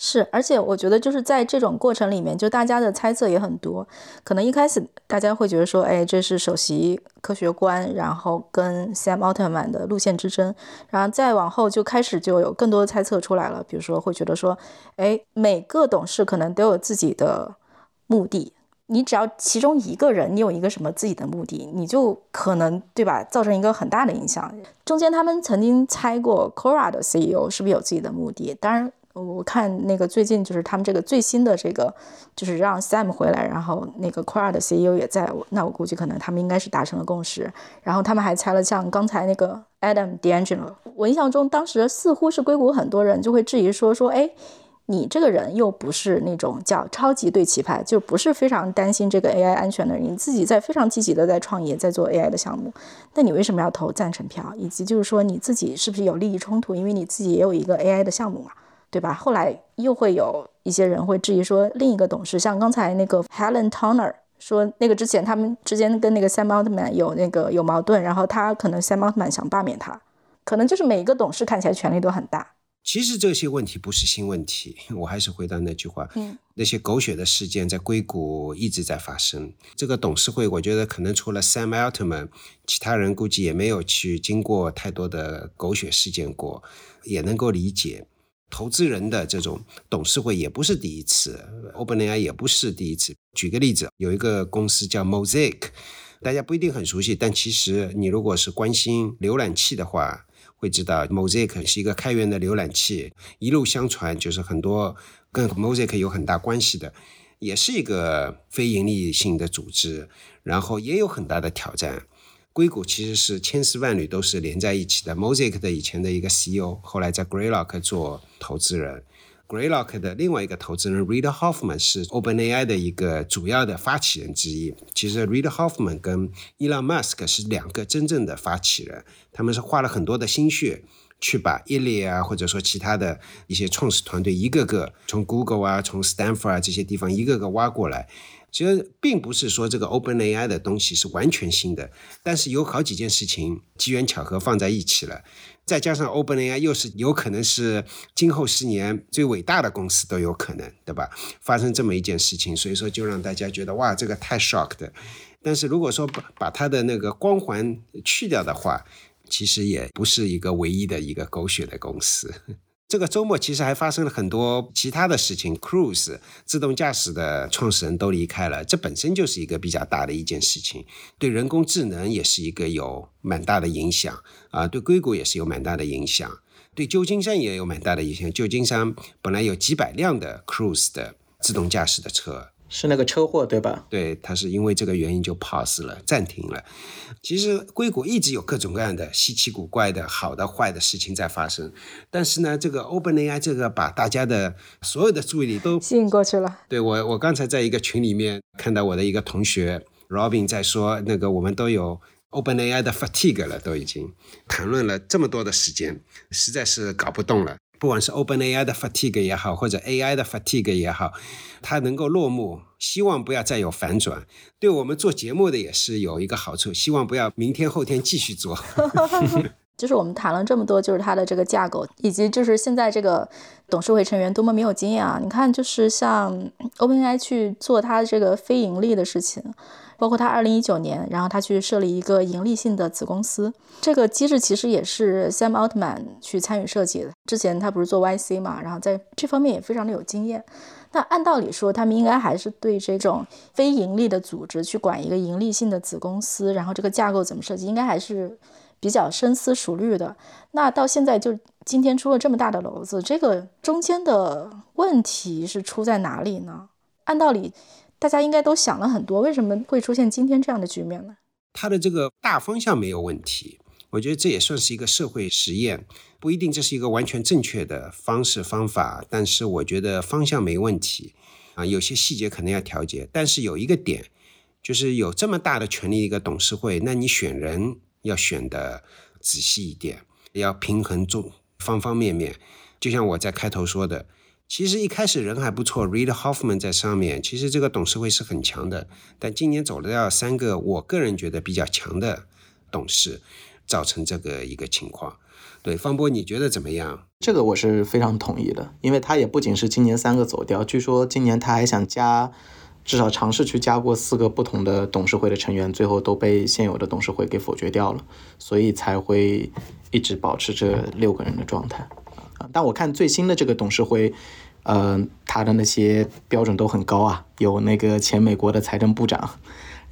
是，而且我觉得就是在这种过程里面，就大家的猜测也很多。可能一开始大家会觉得说，哎，这是首席科学官，然后跟 Sam Altman 的路线之争。然后再往后就开始就有更多的猜测出来了，比如说会觉得说，哎，每个董事可能都有自己的目的。你只要其中一个人，你有一个什么自己的目的，你就可能对吧，造成一个很大的影响。中间他们曾经猜过，Cora 的 CEO 是不是有自己的目的？当然，我看那个最近就是他们这个最新的这个，就是让 Sam 回来，然后那个 Cora 的 CEO 也在，那我估计可能他们应该是达成了共识。然后他们还猜了像刚才那个 Adam Dangel，我印象中当时似乎是硅谷很多人就会质疑说说，哎。你这个人又不是那种叫超级对齐派，就不是非常担心这个 AI 安全的人，你自己在非常积极的在创业，在做 AI 的项目，那你为什么要投赞成票？以及就是说你自己是不是有利益冲突？因为你自己也有一个 AI 的项目嘛，对吧？后来又会有一些人会质疑说，另一个董事像刚才那个 Helen Turner 说，那个之前他们之间跟那个 Sam Altman 有那个有矛盾，然后他可能 Sam Altman 想罢免他，可能就是每一个董事看起来权力都很大。其实这些问题不是新问题，我还是回到那句话，嗯，那些狗血的事件在硅谷一直在发生。这个董事会，我觉得可能除了 Sam Altman，其他人估计也没有去经过太多的狗血事件过，也能够理解。投资人的这种董事会也不是第一次，OpenAI 也不是第一次。举个例子，有一个公司叫 Mosaic，大家不一定很熟悉，但其实你如果是关心浏览器的话。会知道 Mosaic 是一个开源的浏览器，一路相传就是很多跟 Mosaic 有很大关系的，也是一个非盈利性的组织，然后也有很大的挑战。硅谷其实是千丝万缕都是连在一起的。Mosaic 的以前的一个 CEO 后来在 Greylock 做投资人。Greylock 的另外一个投资人 Reid Hoffman 是 OpenAI 的一个主要的发起人之一。其实 Reid Hoffman 跟 Elon Musk 是两个真正的发起人，他们是花了很多的心血去把 e l i 啊，或者说其他的一些创始团队一个个从 Google 啊、从 Stanford 啊这些地方一个个挖过来。其实并不是说这个 OpenAI 的东西是完全新的，但是有好几件事情机缘巧合放在一起了。再加上 OpenAI 又是有可能是今后十年最伟大的公司都有可能，对吧？发生这么一件事情，所以说就让大家觉得哇，这个太 shock 的。但是如果说把把它的那个光环去掉的话，其实也不是一个唯一的一个狗血的公司。这个周末其实还发生了很多其他的事情，Cruise 自动驾驶的创始人都离开了，这本身就是一个比较大的一件事情，对人工智能也是一个有蛮大的影响啊，对硅谷也是有蛮大的影响，对旧金山也有蛮大的影响。旧金山本来有几百辆的 Cruise 的自动驾驶的车。是那个车祸对吧？对，他是因为这个原因就 pause 了，暂停了。其实硅谷一直有各种各样的稀奇古怪的好的坏的事情在发生，但是呢，这个 OpenAI 这个把大家的所有的注意力都吸引过去了。对我，我刚才在一个群里面看到我的一个同学 Robin 在说，那个我们都有 OpenAI 的 fatigue 了，都已经谈论了这么多的时间，实在是搞不动了。不管是 OpenAI 的 fatigue 也好，或者 AI 的 fatigue 也好，它能够落幕，希望不要再有反转。对我们做节目的也是有一个好处，希望不要明天后天继续做。就是我们谈了这么多，就是它的这个架构，以及就是现在这个董事会成员多么没有经验啊！你看，就是像 OpenAI 去做它这个非盈利的事情。包括他二零一九年，然后他去设立一个盈利性的子公司，这个机制其实也是 Sam Altman 去参与设计的。之前他不是做 YC 嘛，然后在这方面也非常的有经验。那按道理说，他们应该还是对这种非盈利的组织去管一个盈利性的子公司，然后这个架构怎么设计，应该还是比较深思熟虑的。那到现在就今天出了这么大的篓子，这个中间的问题是出在哪里呢？按道理，大家应该都想了很多，为什么会出现今天这样的局面呢？它的这个大方向没有问题，我觉得这也算是一个社会实验，不一定这是一个完全正确的方式方法，但是我觉得方向没问题啊，有些细节可能要调节，但是有一个点，就是有这么大的权力一个董事会，那你选人要选的仔细一点，要平衡众方方面面，就像我在开头说的。其实一开始人还不错，Reid Hoffman 在上面，其实这个董事会是很强的。但今年走了要三个，我个人觉得比较强的董事，造成这个一个情况。对，方波你觉得怎么样？这个我是非常同意的，因为他也不仅是今年三个走掉，据说今年他还想加，至少尝试去加过四个不同的董事会的成员，最后都被现有的董事会给否决掉了，所以才会一直保持这六个人的状态。但我看最新的这个董事会，呃，他的那些标准都很高啊，有那个前美国的财政部长，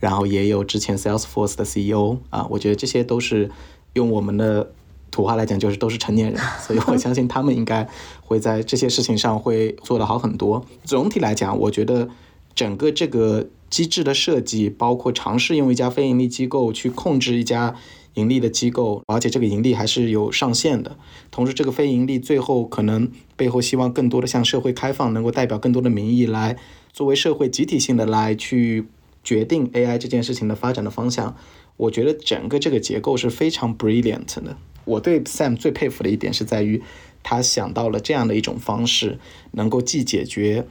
然后也有之前 Salesforce 的 CEO 啊，我觉得这些都是用我们的土话来讲，就是都是成年人，所以我相信他们应该会在这些事情上会做得好很多。总体来讲，我觉得整个这个机制的设计，包括尝试用一家非盈利机构去控制一家。盈利的机构，而且这个盈利还是有上限的。同时，这个非盈利最后可能背后希望更多的向社会开放，能够代表更多的民意来作为社会集体性的来去决定 AI 这件事情的发展的方向。我觉得整个这个结构是非常 brilliant 的。我对 Sam 最佩服的一点是在于，他想到了这样的一种方式，能够既解决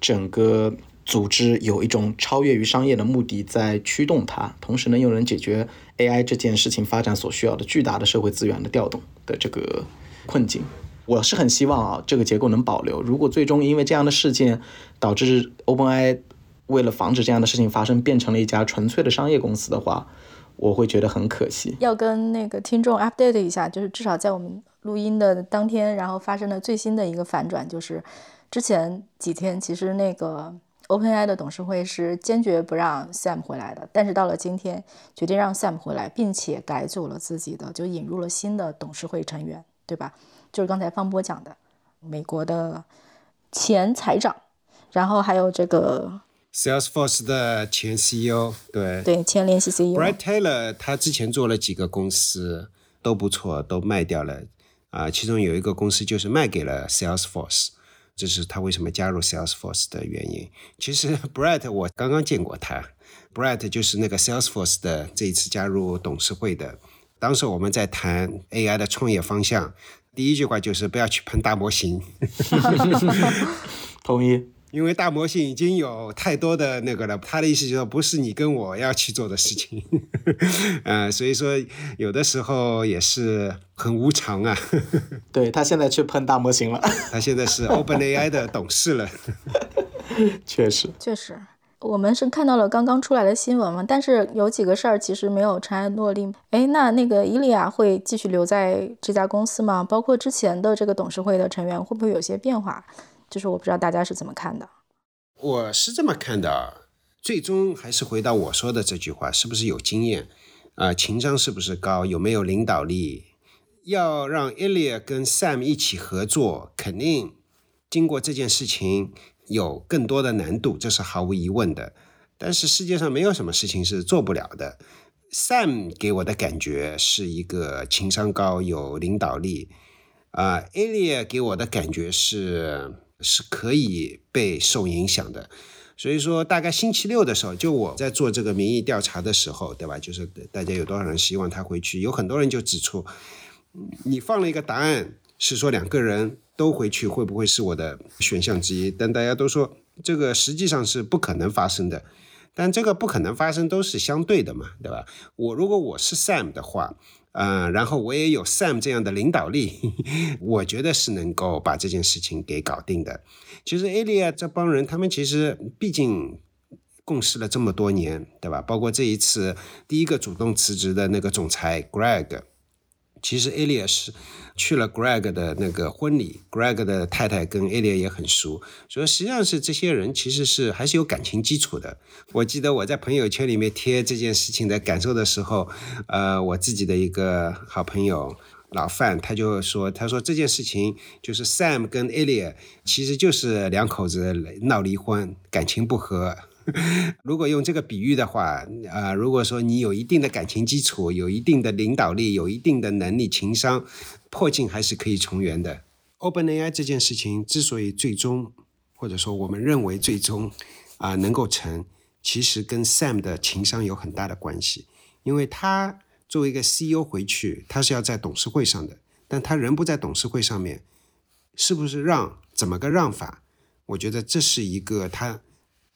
整个。组织有一种超越于商业的目的在驱动它，同时呢又能解决 AI 这件事情发展所需要的巨大的社会资源的调动的这个困境。我是很希望啊这个结构能保留。如果最终因为这样的事件导致 OpenAI 为了防止这样的事情发生变成了一家纯粹的商业公司的话，我会觉得很可惜。要跟那个听众 update 一下，就是至少在我们录音的当天，然后发生了最新的一个反转，就是之前几天其实那个。OpenAI 的董事会是坚决不让 Sam 回来的，但是到了今天，决定让 Sam 回来，并且改组了自己的，就引入了新的董事会成员，对吧？就是刚才方波讲的，美国的前财长，然后还有这个 Salesforce 的前 CEO，对对，前联席 CEO Brad Taylor，他之前做了几个公司都不错，都卖掉了啊，其中有一个公司就是卖给了 Salesforce。这是他为什么加入 Salesforce 的原因。其实 Brett 我刚刚见过他，Brett 就是那个 Salesforce 的这一次加入董事会的。当时我们在谈 AI 的创业方向，第一句话就是不要去碰大模型。同意。因为大模型已经有太多的那个了，他的意思就是说不是你跟我要去做的事情，呃，所以说有的时候也是很无常啊。对他现在去喷大模型了，他现在是 OpenAI 的董事了。确实，确实，我们是看到了刚刚出来的新闻嘛，但是有几个事儿其实没有尘埃落定。哎，那那个伊利亚会继续留在这家公司吗？包括之前的这个董事会的成员会不会有些变化？就是我不知道大家是怎么看的，我是这么看的，最终还是回到我说的这句话，是不是有经验啊？情商是不是高？有没有领导力？要让 Ilya 跟 Sam 一起合作，肯定经过这件事情有更多的难度，这是毫无疑问的。但是世界上没有什么事情是做不了的。Sam 给我的感觉是一个情商高、有领导力啊，Ilya 给我的感觉是。是可以被受影响的，所以说大概星期六的时候，就我在做这个民意调查的时候，对吧？就是大家有多少人希望他回去？有很多人就指出，你放了一个答案是说两个人都回去，会不会是我的选项之一？但大家都说这个实际上是不可能发生的。但这个不可能发生都是相对的嘛，对吧？我如果我是 Sam 的话。嗯，然后我也有 Sam 这样的领导力，我觉得是能够把这件事情给搞定的。其实 Alia 这帮人，他们其实毕竟共事了这么多年，对吧？包括这一次第一个主动辞职的那个总裁 Greg。其实 Alia 是去了 Greg 的那个婚礼，Greg 的太太跟 Alia 也很熟，所以实际上是这些人其实是还是有感情基础的。我记得我在朋友圈里面贴这件事情的感受的时候，呃，我自己的一个好朋友老范，他就说，他说这件事情就是 Sam 跟 Elia 其实就是两口子闹离婚，感情不和。如果用这个比喻的话，啊，如果说你有一定的感情基础，有一定的领导力，有一定的能力、情商，破镜还是可以重圆的。OpenAI 这件事情之所以最终，或者说我们认为最终啊能够成，其实跟 Sam 的情商有很大的关系，因为他。作为一个 CEO 回去，他是要在董事会上的，但他人不在董事会上面，是不是让？怎么个让法？我觉得这是一个他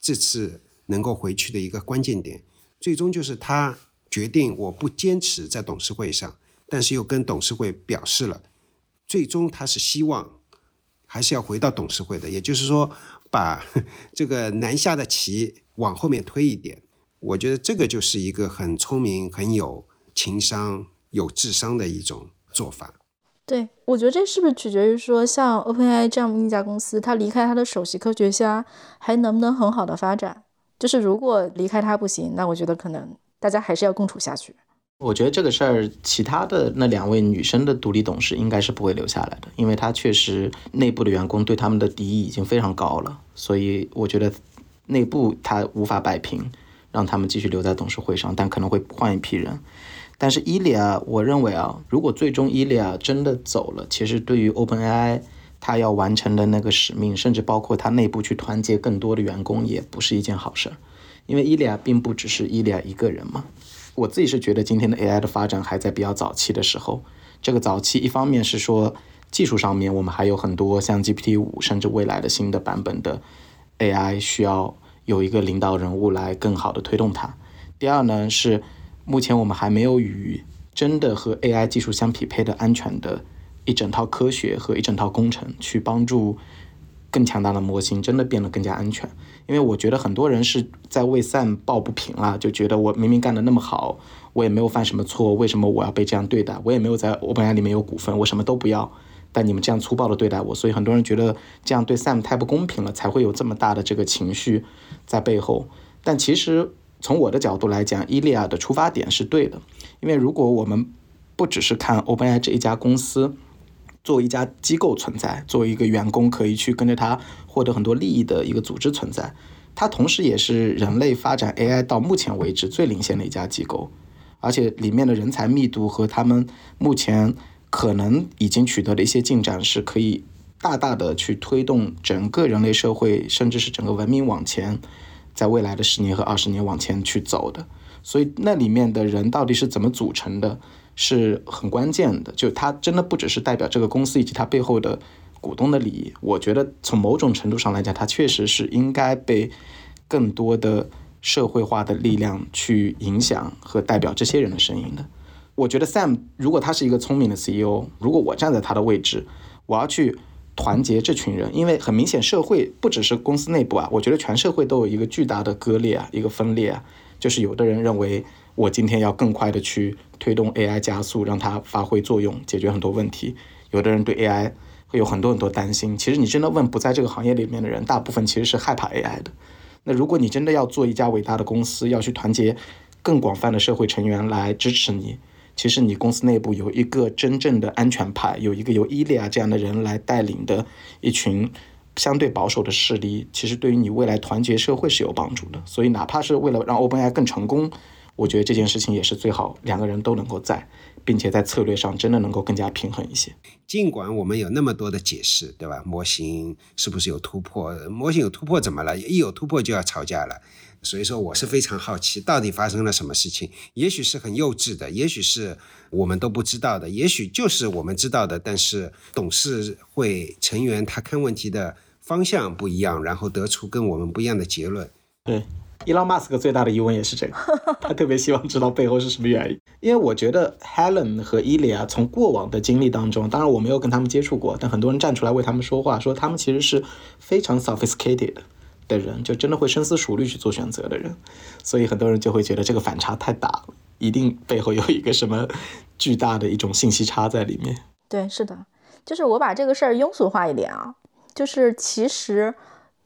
这次能够回去的一个关键点。最终就是他决定我不坚持在董事会上，但是又跟董事会表示了，最终他是希望还是要回到董事会的。也就是说，把这个南下的棋往后面推一点。我觉得这个就是一个很聪明、很有。情商有智商的一种做法，对我觉得这是不是取决于说，像 OpenAI 这样一家公司，它离开它的首席科学家，还能不能很好的发展？就是如果离开它不行，那我觉得可能大家还是要共处下去。我觉得这个事儿，其他的那两位女生的独立董事应该是不会留下来的，因为他确实内部的员工对他们的敌意已经非常高了，所以我觉得内部他无法摆平，让他们继续留在董事会上，但可能会换一批人。但是伊利亚，我认为啊，如果最终伊利亚真的走了，其实对于 OpenAI，他要完成的那个使命，甚至包括他内部去团结更多的员工，也不是一件好事儿。因为伊利亚并不只是伊利亚一个人嘛。我自己是觉得今天的 AI 的发展还在比较早期的时候。这个早期一方面是说技术上面我们还有很多像 GPT 五，甚至未来的新的版本的 AI 需要有一个领导人物来更好的推动它。第二呢是。目前我们还没有与真的和 AI 技术相匹配的安全的一整套科学和一整套工程，去帮助更强大的模型真的变得更加安全。因为我觉得很多人是在为 Sam 抱不平啊，就觉得我明明干的那么好，我也没有犯什么错，为什么我要被这样对待？我也没有在 OpenAI 里面有股份，我什么都不要，但你们这样粗暴的对待我，所以很多人觉得这样对 Sam 太不公平了，才会有这么大的这个情绪在背后。但其实。从我的角度来讲，伊利亚的出发点是对的，因为如果我们不只是看 OpenAI 这一家公司作为一家机构存在，作为一个员工可以去跟着它获得很多利益的一个组织存在，它同时也是人类发展 AI 到目前为止最领先的一家机构，而且里面的人才密度和他们目前可能已经取得的一些进展，是可以大大的去推动整个人类社会，甚至是整个文明往前。在未来的十年和二十年往前去走的，所以那里面的人到底是怎么组成的，是很关键的。就他真的不只是代表这个公司以及他背后的股东的利益。我觉得从某种程度上来讲，他确实是应该被更多的社会化的力量去影响和代表这些人的声音的。我觉得 Sam 如果他是一个聪明的 CEO，如果我站在他的位置，我要去。团结这群人，因为很明显，社会不只是公司内部啊，我觉得全社会都有一个巨大的割裂啊，一个分裂啊。就是有的人认为，我今天要更快的去推动 AI 加速，让它发挥作用，解决很多问题。有的人对 AI 会有很多很多担心。其实你真的问不在这个行业里面的人，大部分其实是害怕 AI 的。那如果你真的要做一家伟大的公司，要去团结更广泛的社会成员来支持你。其实你公司内部有一个真正的安全派，有一个由伊利亚这样的人来带领的一群相对保守的势力，其实对于你未来团结社会是有帮助的。所以哪怕是为了让 OpenAI 更成功，我觉得这件事情也是最好两个人都能够在，并且在策略上真的能够更加平衡一些。尽管我们有那么多的解释，对吧？模型是不是有突破？模型有突破怎么了？一有突破就要吵架了。所以说，我是非常好奇，到底发生了什么事情？也许是很幼稚的，也许是我们都不知道的，也许就是我们知道的。但是董事会成员他看问题的方向不一样，然后得出跟我们不一样的结论。对，伊朗马斯克最大的疑问也是这个，他特别希望知道背后是什么原因。因为我觉得 Helen 和伊利亚从过往的经历当中，当然我没有跟他们接触过，但很多人站出来为他们说话，说他们其实是非常 sophisticated。的的人就真的会深思熟虑去做选择的人，所以很多人就会觉得这个反差太大了，一定背后有一个什么巨大的一种信息差在里面。对，是的，就是我把这个事儿庸俗化一点啊，就是其实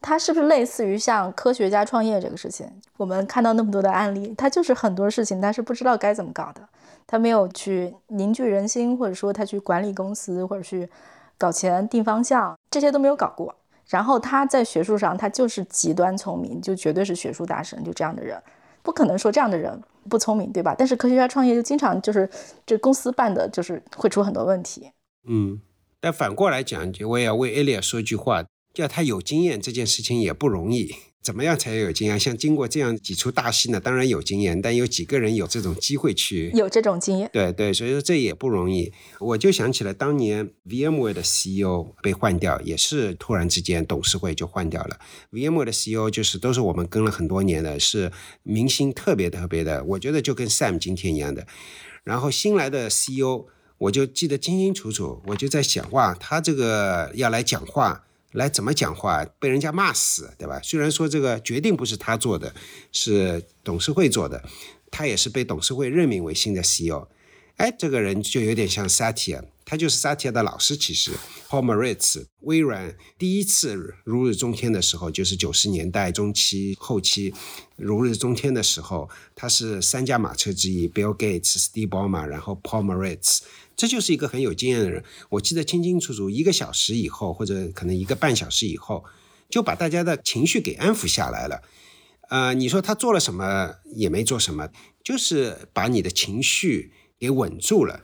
它是不是类似于像科学家创业这个事情？我们看到那么多的案例，他就是很多事情他是不知道该怎么搞的，他没有去凝聚人心，或者说他去管理公司，或者去搞钱、定方向，这些都没有搞过。然后他在学术上，他就是极端聪明，就绝对是学术大神，就这样的人，不可能说这样的人不聪明，对吧？但是科学家创业就经常就是这公司办的就是会出很多问题。嗯，但反过来讲，我也要为艾利亚说一句话，叫他有经验这件事情也不容易。怎么样才有经验？像经过这样几出大戏呢？当然有经验，但有几个人有这种机会去有这种经验？对对，所以说这也不容易。我就想起来，当年 VMware 的 CEO 被换掉，也是突然之间董事会就换掉了。VMware 的 CEO 就是都是我们跟了很多年的，是明星特别特别的，我觉得就跟 Sam 今天一样的。然后新来的 CEO，我就记得清清楚楚，我就在想，哇，他这个要来讲话。来怎么讲话被人家骂死，对吧？虽然说这个决定不是他做的，是董事会做的，他也是被董事会任命为新的 CEO。哎，这个人就有点像 Satya，他就是 Satya 的老师。其实 Paul Maritz，微软第一次如日中天的时候，就是九十年代中期后期如日中天的时候，他是三驾马车之一，Bill Gates、Steve Ballmer，然后 Paul Maritz。这就是一个很有经验的人，我记得清清楚楚，一个小时以后或者可能一个半小时以后，就把大家的情绪给安抚下来了。呃，你说他做了什么也没做什么，就是把你的情绪给稳住了。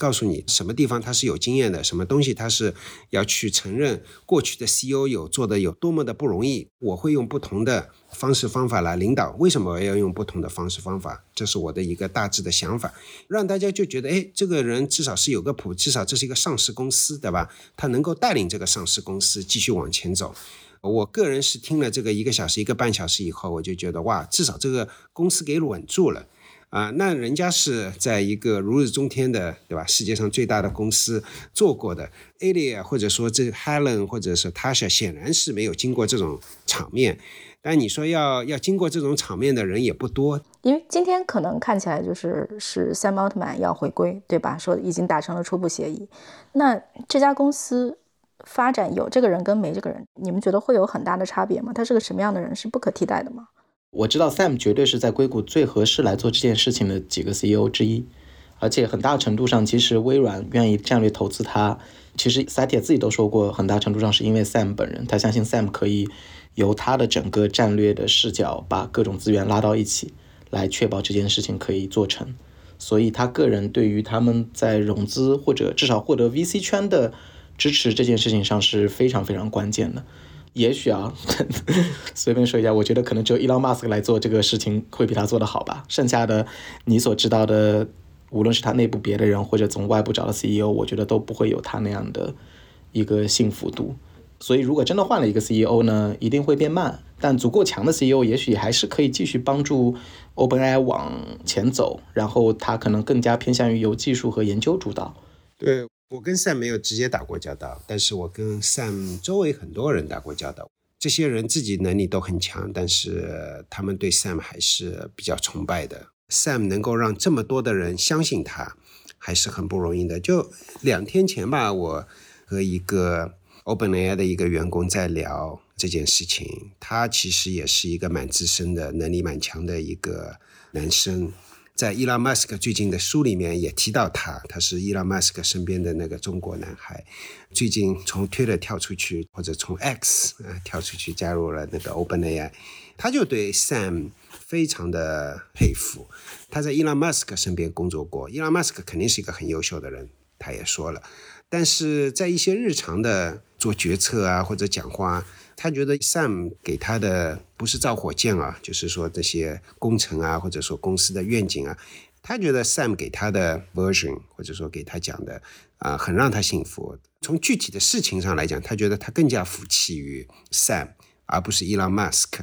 告诉你什么地方他是有经验的，什么东西他是要去承认过去的 CEO 有做的有多么的不容易。我会用不同的方式方法来领导，为什么要用不同的方式方法？这是我的一个大致的想法，让大家就觉得，哎，这个人至少是有个谱，至少这是一个上市公司，对吧？他能够带领这个上市公司继续往前走。我个人是听了这个一个小时、一个半小时以后，我就觉得，哇，至少这个公司给稳住了。啊，那人家是在一个如日中天的，对吧？世界上最大的公司做过的，Alia 或者说这 Helen 或者是 Tasha，显然是没有经过这种场面。但你说要要经过这种场面的人也不多，因为今天可能看起来就是是 Sam Altman 要回归，对吧？说已经达成了初步协议。那这家公司发展有这个人跟没这个人，你们觉得会有很大的差别吗？他是个什么样的人？是不可替代的吗？我知道 Sam 绝对是在硅谷最合适来做这件事情的几个 CEO 之一，而且很大程度上，其实微软愿意战略投资他，其实 Satya 自己都说过，很大程度上是因为 Sam 本人，他相信 Sam 可以由他的整个战略的视角，把各种资源拉到一起，来确保这件事情可以做成。所以他个人对于他们在融资或者至少获得 VC 圈的支持这件事情上是非常非常关键的。也许啊，随便说一下，我觉得可能只有伊朗马斯克来做这个事情会比他做的好吧。剩下的你所知道的，无论是他内部别的人，或者从外部找的 CEO，我觉得都不会有他那样的一个幸福度。所以，如果真的换了一个 CEO 呢，一定会变慢。但足够强的 CEO，也许还是可以继续帮助 OpenAI 往前走。然后，他可能更加偏向于由技术和研究主导。对。我跟 Sam 没有直接打过交道，但是我跟 Sam 周围很多人打过交道。这些人自己能力都很强，但是他们对 Sam 还是比较崇拜的。Sam 能够让这么多的人相信他，还是很不容易的。就两天前吧，我和一个 OpenAI 的一个员工在聊这件事情，他其实也是一个蛮资深的、能力蛮强的一个男生。在伊朗马斯克最近的书里面也提到他，他是伊朗马斯克身边的那个中国男孩，最近从 Twitter 跳出去，或者从 X 啊跳出去，加入了那个 OpenAI，他就对 Sam 非常的佩服。他在伊朗马斯克身边工作过，伊朗马斯克肯定是一个很优秀的人，他也说了，但是在一些日常的做决策啊或者讲话。他觉得 Sam 给他的不是造火箭啊，就是说这些工程啊，或者说公司的愿景啊，他觉得 Sam 给他的 version 或者说给他讲的啊，很让他信服。从具体的事情上来讲，他觉得他更加服气于 Sam，而不是 Elon Musk。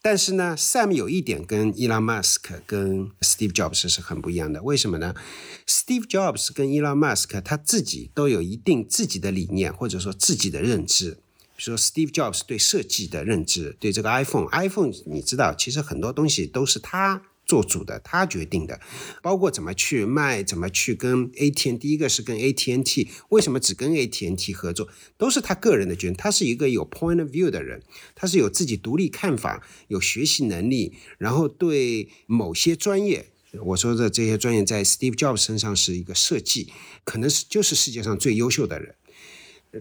但是呢，Sam 有一点跟 Elon Musk 跟 Steve Jobs 是很不一样的。为什么呢？Steve Jobs 跟 Elon Musk 他自己都有一定自己的理念，或者说自己的认知。说 Steve Jobs 对设计的认知，对这个 iPhone，iPhone 你知道，其实很多东西都是他做主的，他决定的，包括怎么去卖，怎么去跟 ATN，第一个是跟 ATNT，为什么只跟 ATNT 合作，都是他个人的决定。他是一个有 point of view 的人，他是有自己独立看法，有学习能力，然后对某些专业我说的这些专业在 Steve Jobs 身上是一个设计，可能是就是世界上最优秀的人。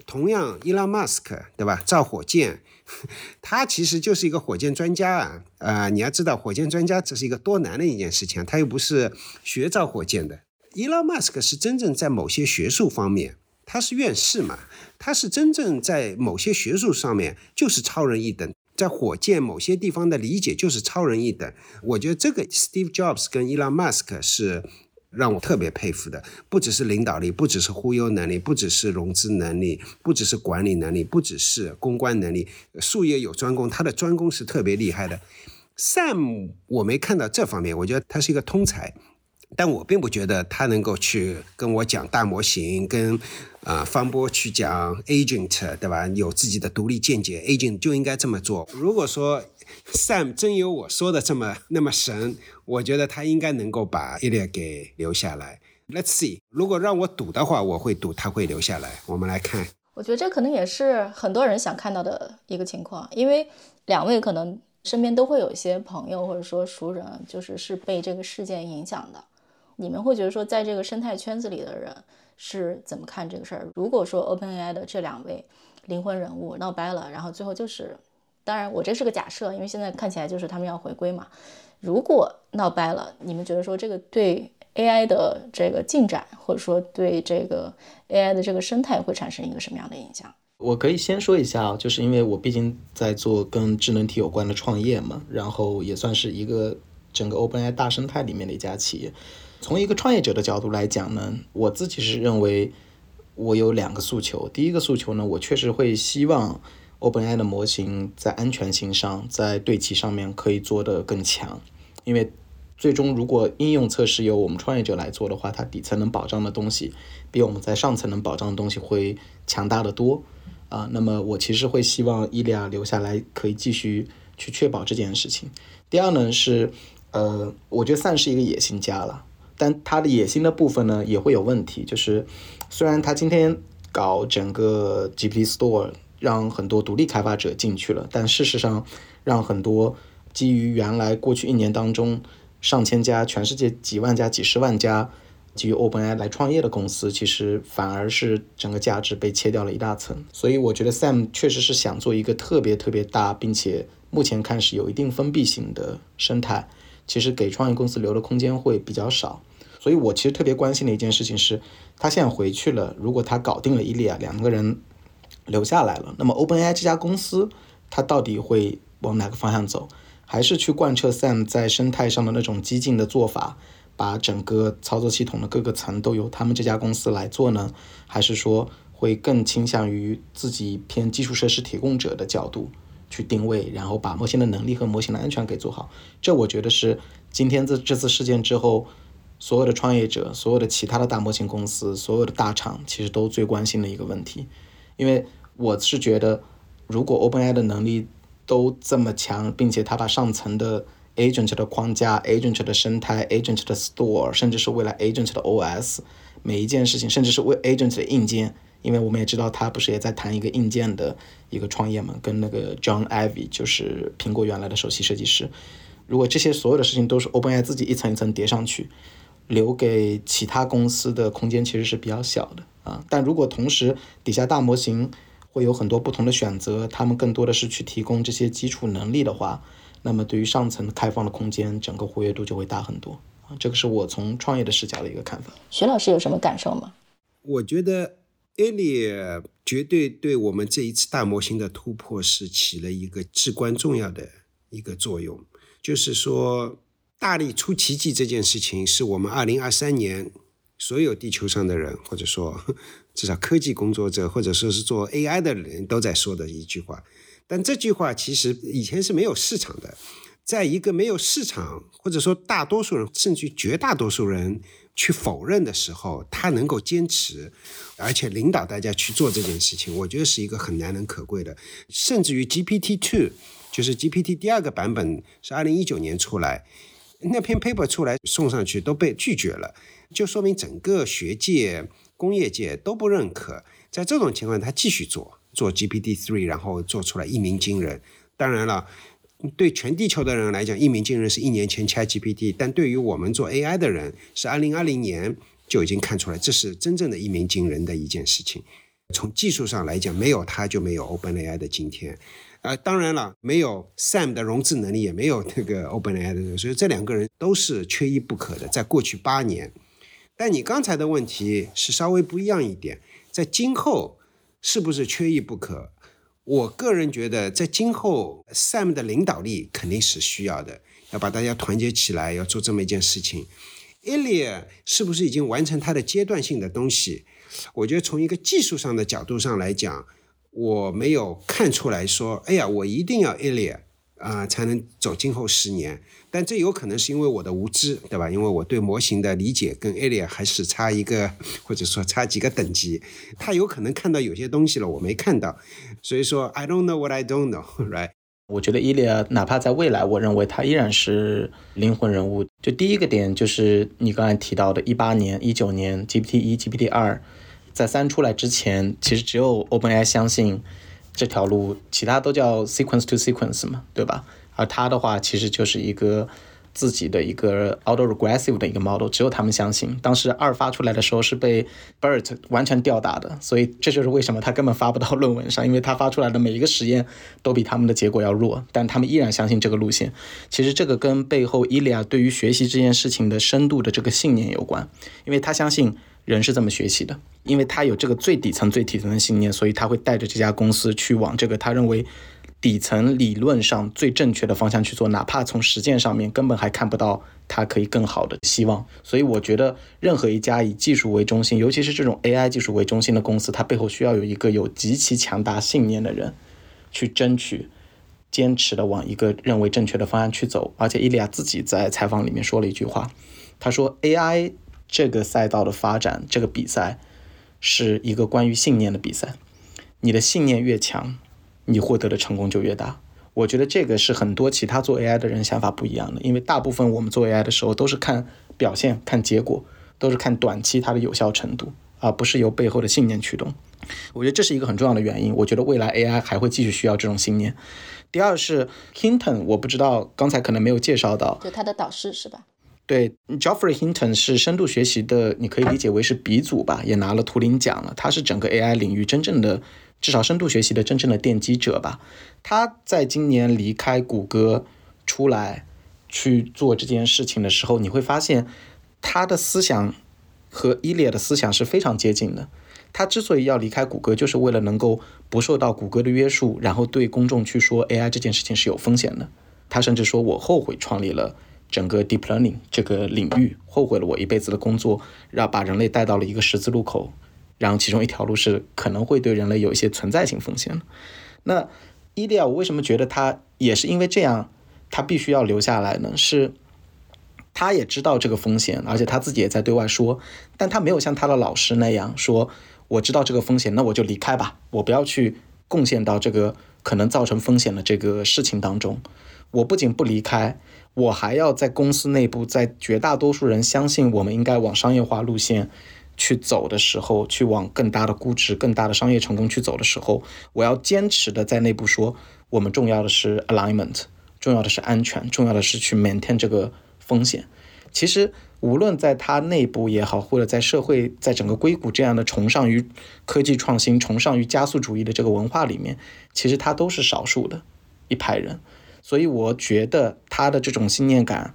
同样，伊朗马斯克对吧？造火箭，他其实就是一个火箭专家啊！啊，你要知道，火箭专家这是一个多难的一件事情，他又不是学造火箭的。伊朗马斯克是真正在某些学术方面，他是院士嘛，他是真正在某些学术上面就是超人一等。在火箭某些地方的理解就是超人一等，我觉得这个 Steve Jobs 跟 Elon Musk 是让我特别佩服的，不只是领导力，不只是忽悠能力，不只是融资能力，不只是管理能力，不只是公关能力，术业有专攻，他的专攻是特别厉害的。Sam 我没看到这方面，我觉得他是一个通才。但我并不觉得他能够去跟我讲大模型，跟啊方波去讲 agent，对吧？有自己的独立见解，agent 就应该这么做。如果说 Sam 真有我说的这么那么神，我觉得他应该能够把 e l i a 给留下来。Let's see，如果让我赌的话，我会赌他会留下来。我们来看，我觉得这可能也是很多人想看到的一个情况，因为两位可能身边都会有一些朋友或者说熟人，就是是被这个事件影响的。你们会觉得说，在这个生态圈子里的人是怎么看这个事儿？如果说 OpenAI 的这两位灵魂人物闹掰了，然后最后就是，当然我这是个假设，因为现在看起来就是他们要回归嘛。如果闹掰了，你们觉得说这个对 AI 的这个进展，或者说对这个 AI 的这个生态会产生一个什么样的影响？我可以先说一下，就是因为我毕竟在做跟智能体有关的创业嘛，然后也算是一个整个 OpenAI 大生态里面的一家企业。从一个创业者的角度来讲呢，我自己是认为我有两个诉求。第一个诉求呢，我确实会希望 OpenAI 的模型在安全性上，在对齐上面可以做得更强。因为最终如果应用测试由我们创业者来做的话，它底层能保障的东西比我们在上层能保障的东西会强大的多啊。那么我其实会希望伊利亚留下来，可以继续去确保这件事情。第二呢是，呃，我觉得算是一个野心家了。但他的野心的部分呢，也会有问题。就是虽然他今天搞整个 GPT Store，让很多独立开发者进去了，但事实上，让很多基于原来过去一年当中上千家、全世界几万家、几十万家基于 OpenAI 来创业的公司，其实反而是整个价值被切掉了一大层。所以我觉得 Sam 确实是想做一个特别特别大，并且目前看是有一定封闭性的生态，其实给创业公司留的空间会比较少。所以我其实特别关心的一件事情是，他现在回去了。如果他搞定了伊利亚，两个人留下来了，那么 OpenAI 这家公司，它到底会往哪个方向走？还是去贯彻 Sam 在生态上的那种激进的做法，把整个操作系统的各个层都由他们这家公司来做呢？还是说会更倾向于自己偏基础设施提供者的角度去定位，然后把模型的能力和模型的安全给做好？这我觉得是今天这这次事件之后。所有的创业者，所有的其他的大模型公司，所有的大厂，其实都最关心的一个问题，因为我是觉得，如果 OpenAI 的能力都这么强，并且它把上层的 agent 的框架、agent 的生态、agent 的 store，甚至是未来 agent 的 OS，每一件事情，甚至是为 agent 的硬件，因为我们也知道，他不是也在谈一个硬件的一个创业嘛，跟那个 John Ivy，就是苹果原来的首席设计师，如果这些所有的事情都是 OpenAI 自己一层一层叠上去。留给其他公司的空间其实是比较小的啊，但如果同时底下大模型会有很多不同的选择，他们更多的是去提供这些基础能力的话，那么对于上层开放的空间，整个活跃度就会大很多啊。这个是我从创业的视角的一个看法。徐老师有什么感受吗？我觉得 a l i 绝对对我们这一次大模型的突破是起了一个至关重要的一个作用，就是说。大力出奇迹这件事情，是我们二零二三年所有地球上的人，或者说 至少科技工作者，或者说是做 AI 的人都在说的一句话。但这句话其实以前是没有市场的，在一个没有市场，或者说大多数人甚至绝大多数人去否认的时候，他能够坚持，而且领导大家去做这件事情，我觉得是一个很难能可贵的。甚至于 GPT Two，就是 GPT 第二个版本是二零一九年出来。那篇 paper 出来送上去都被拒绝了，就说明整个学界、工业界都不认可。在这种情况，他继续做做 GPT three，然后做出来一鸣惊人。当然了，对全地球的人来讲，一鸣惊人是一年前 ChatGPT，但对于我们做 AI 的人，是二零二零年就已经看出来，这是真正的一鸣惊人的一件事情。从技术上来讲，没有它就没有 OpenAI 的今天。啊，当然了，没有 Sam 的融资能力，也没有那个 OpenAI 的，所以这两个人都是缺一不可的。在过去八年，但你刚才的问题是稍微不一样一点，在今后是不是缺一不可？我个人觉得，在今后 Sam 的领导力肯定是需要的，要把大家团结起来，要做这么一件事情。Ilya 是不是已经完成他的阶段性的东西？我觉得从一个技术上的角度上来讲。我没有看出来说，哎呀，我一定要 Ilya 啊，才能走今后十年。但这有可能是因为我的无知，对吧？因为我对模型的理解跟 Ilya 还是差一个，或者说差几个等级。他有可能看到有些东西了，我没看到。所以说，I don't know what I don't know，right？我觉得 Ilya 哪怕在未来，我认为他依然是灵魂人物。就第一个点就是你刚才提到的，一八年、一九年 GPT 一、GPT 二。在三出来之前，其实只有 OpenAI 相信这条路，其他都叫 sequence to sequence 嘛，对吧？而它的话，其实就是一个自己的一个 auto-regressive 的一个 model，只有他们相信。当时二发出来的时候是被 BERT 完全吊打的，所以这就是为什么他根本发不到论文上，因为他发出来的每一个实验都比他们的结果要弱，但他们依然相信这个路线。其实这个跟背后伊利亚对于学习这件事情的深度的这个信念有关，因为他相信。人是这么学习的，因为他有这个最底层、最底层的信念，所以他会带着这家公司去往这个他认为底层理论上最正确的方向去做，哪怕从实践上面根本还看不到他可以更好的希望。所以我觉得，任何一家以技术为中心，尤其是这种 AI 技术为中心的公司，它背后需要有一个有极其强大信念的人去争取、坚持的往一个认为正确的方向去走。而且伊利亚自己在采访里面说了一句话，他说 AI。这个赛道的发展，这个比赛是一个关于信念的比赛。你的信念越强，你获得的成功就越大。我觉得这个是很多其他做 AI 的人想法不一样的，因为大部分我们做 AI 的时候都是看表现、看结果，都是看短期它的有效程度，而不是由背后的信念驱动。我觉得这是一个很重要的原因。我觉得未来 AI 还会继续需要这种信念。第二是 Hinton，我不知道刚才可能没有介绍到，就他的导师是吧？对，Geoffrey Hinton 是深度学习的，你可以理解为是鼻祖吧，也拿了图灵奖了。他是整个 AI 领域真正的，至少深度学习的真正的奠基者吧。他在今年离开谷歌出来去做这件事情的时候，你会发现他的思想和伊列的思想是非常接近的。他之所以要离开谷歌，就是为了能够不受到谷歌的约束，然后对公众去说 AI 这件事情是有风险的。他甚至说：“我后悔创立了。”整个 deep learning 这个领域，后悔了我一辈子的工作，让把人类带到了一个十字路口，然后其中一条路是可能会对人类有一些存在性风险。那伊利亚，我为什么觉得他也是因为这样，他必须要留下来呢？是，他也知道这个风险，而且他自己也在对外说，但他没有像他的老师那样说，我知道这个风险，那我就离开吧，我不要去贡献到这个可能造成风险的这个事情当中。我不仅不离开。我还要在公司内部，在绝大多数人相信我们应该往商业化路线去走的时候，去往更大的估值、更大的商业成功去走的时候，我要坚持的在内部说，我们重要的是 alignment，重要的是安全，重要的是去 maintain 这个风险。其实，无论在他内部也好，或者在社会，在整个硅谷这样的崇尚于科技创新、崇尚于加速主义的这个文化里面，其实他都是少数的一派人。所以我觉得他的这种信念感，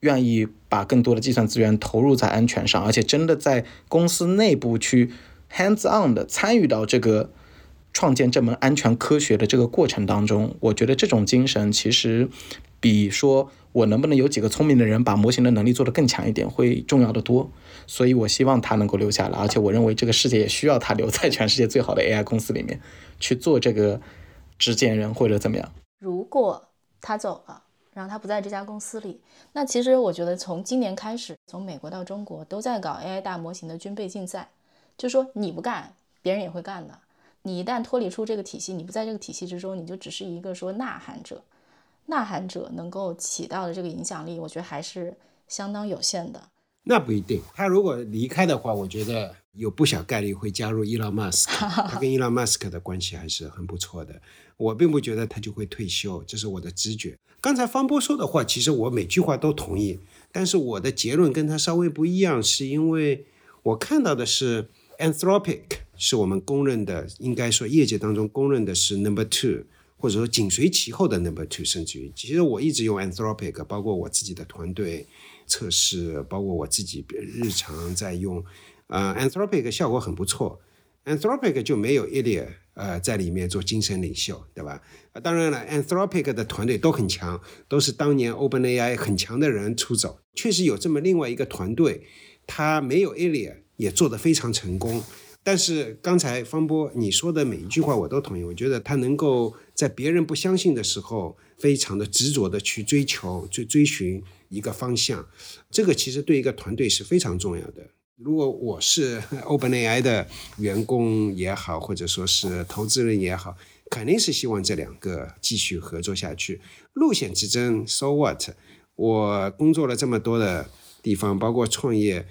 愿意把更多的计算资源投入在安全上，而且真的在公司内部去 hands on 的参与到这个创建这门安全科学的这个过程当中，我觉得这种精神其实比说我能不能有几个聪明的人把模型的能力做得更强一点会重要的多。所以我希望他能够留下来，而且我认为这个世界也需要他留在全世界最好的 AI 公司里面去做这个执剑人或者怎么样。如果他走了，然后他不在这家公司里，那其实我觉得从今年开始，从美国到中国都在搞 AI 大模型的军备竞赛，就说你不干，别人也会干的。你一旦脱离出这个体系，你不在这个体系之中，你就只是一个说呐喊者，呐喊者能够起到的这个影响力，我觉得还是相当有限的。那不一定，他如果离开的话，我觉得有不小概率会加入伊朗马斯克。他跟伊朗马斯克的关系还是很不错的。我并不觉得他就会退休，这是我的直觉。刚才方波说的话，其实我每句话都同意，但是我的结论跟他稍微不一样，是因为我看到的是 Anthropic 是我们公认的，应该说业界当中公认的是 Number Two，或者说紧随其后的 Number Two，甚至于，其实我一直用 Anthropic，包括我自己的团队测试，包括我自己日常在用，呃，Anthropic 效果很不错，Anthropic 就没有 Ilya 呃在里面做精神领袖，对吧？啊，当然了，Anthropic 的团队都很强，都是当年 OpenAI 很强的人出走，确实有这么另外一个团队，他没有 Ilya 也做得非常成功。但是刚才方波你说的每一句话我都同意，我觉得他能够在别人不相信的时候，非常的执着的去追求、追追寻一个方向，这个其实对一个团队是非常重要的。如果我是 OpenAI 的员工也好，或者说是投资人也好，肯定是希望这两个继续合作下去。路线之争，So what？我工作了这么多的地方，包括创业。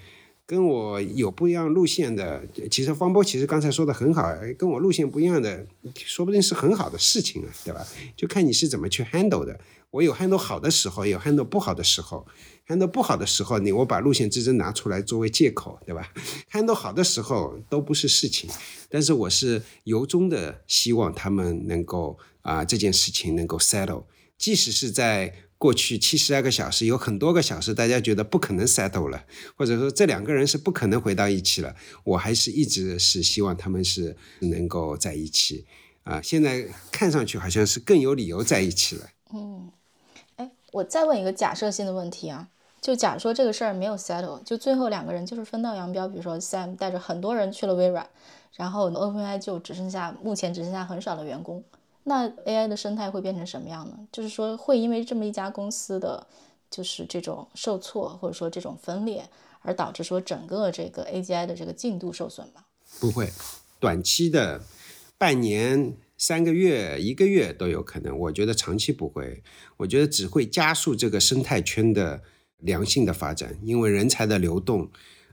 跟我有不一样路线的，其实方波其实刚才说的很好，跟我路线不一样的，说不定是很好的事情啊，对吧？就看你是怎么去 handle 的。我有 handle 好的时候，有 handle 不好的时候。handle 不好的时候，你我把路线之争拿出来作为借口，对吧？handle 好的时候都不是事情，但是我是由衷的希望他们能够啊这件事情能够 settle，即使是在。过去七十二个小时，有很多个小时，大家觉得不可能 settle 了，或者说这两个人是不可能回到一起了。我还是一直是希望他们是能够在一起，啊，现在看上去好像是更有理由在一起了。嗯，我再问一个假设性的问题啊，就假如说这个事儿没有 settle，就最后两个人就是分道扬镳，比如说 Sam 带着很多人去了微软，然后 OpenAI 就只剩下目前只剩下很少的员工。那 AI 的生态会变成什么样呢？就是说，会因为这么一家公司的就是这种受挫，或者说这种分裂，而导致说整个这个 AGI 的这个进度受损吗？不会，短期的半年、三个月、一个月都有可能。我觉得长期不会，我觉得只会加速这个生态圈的良性的发展，因为人才的流动，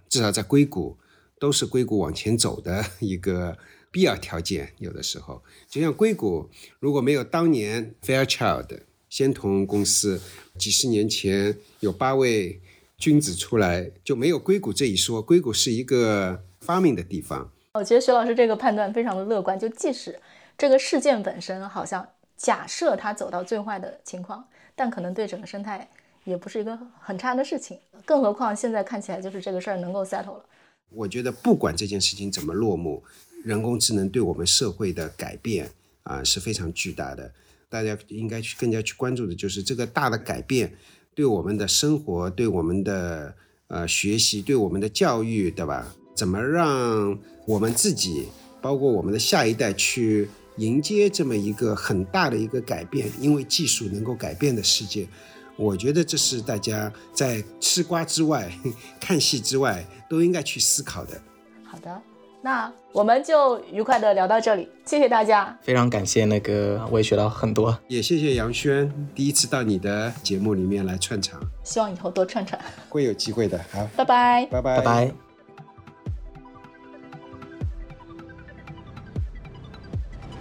至少在硅谷都是硅谷往前走的一个。必要条件有的时候，就像硅谷如果没有当年 Fairchild 先同公司几十年前有八位君子出来，就没有硅谷这一说。硅谷是一个发明的地方。我觉得徐老师这个判断非常的乐观。就即使这个事件本身好像假设它走到最坏的情况，但可能对整个生态也不是一个很差的事情。更何况现在看起来就是这个事儿能够 settle 了。我觉得不管这件事情怎么落幕。人工智能对我们社会的改变啊是非常巨大的，大家应该去更加去关注的就是这个大的改变对我们的生活、对我们的呃学习、对我们的教育，对吧？怎么让我们自己，包括我们的下一代去迎接这么一个很大的一个改变？因为技术能够改变的世界，我觉得这是大家在吃瓜之外、看戏之外都应该去思考的。好的。那我们就愉快的聊到这里，谢谢大家，非常感谢那个，我也学到很多，也谢谢杨轩，第一次到你的节目里面来串场，希望以后多串串，会有机会的，好，拜拜，拜拜，拜拜。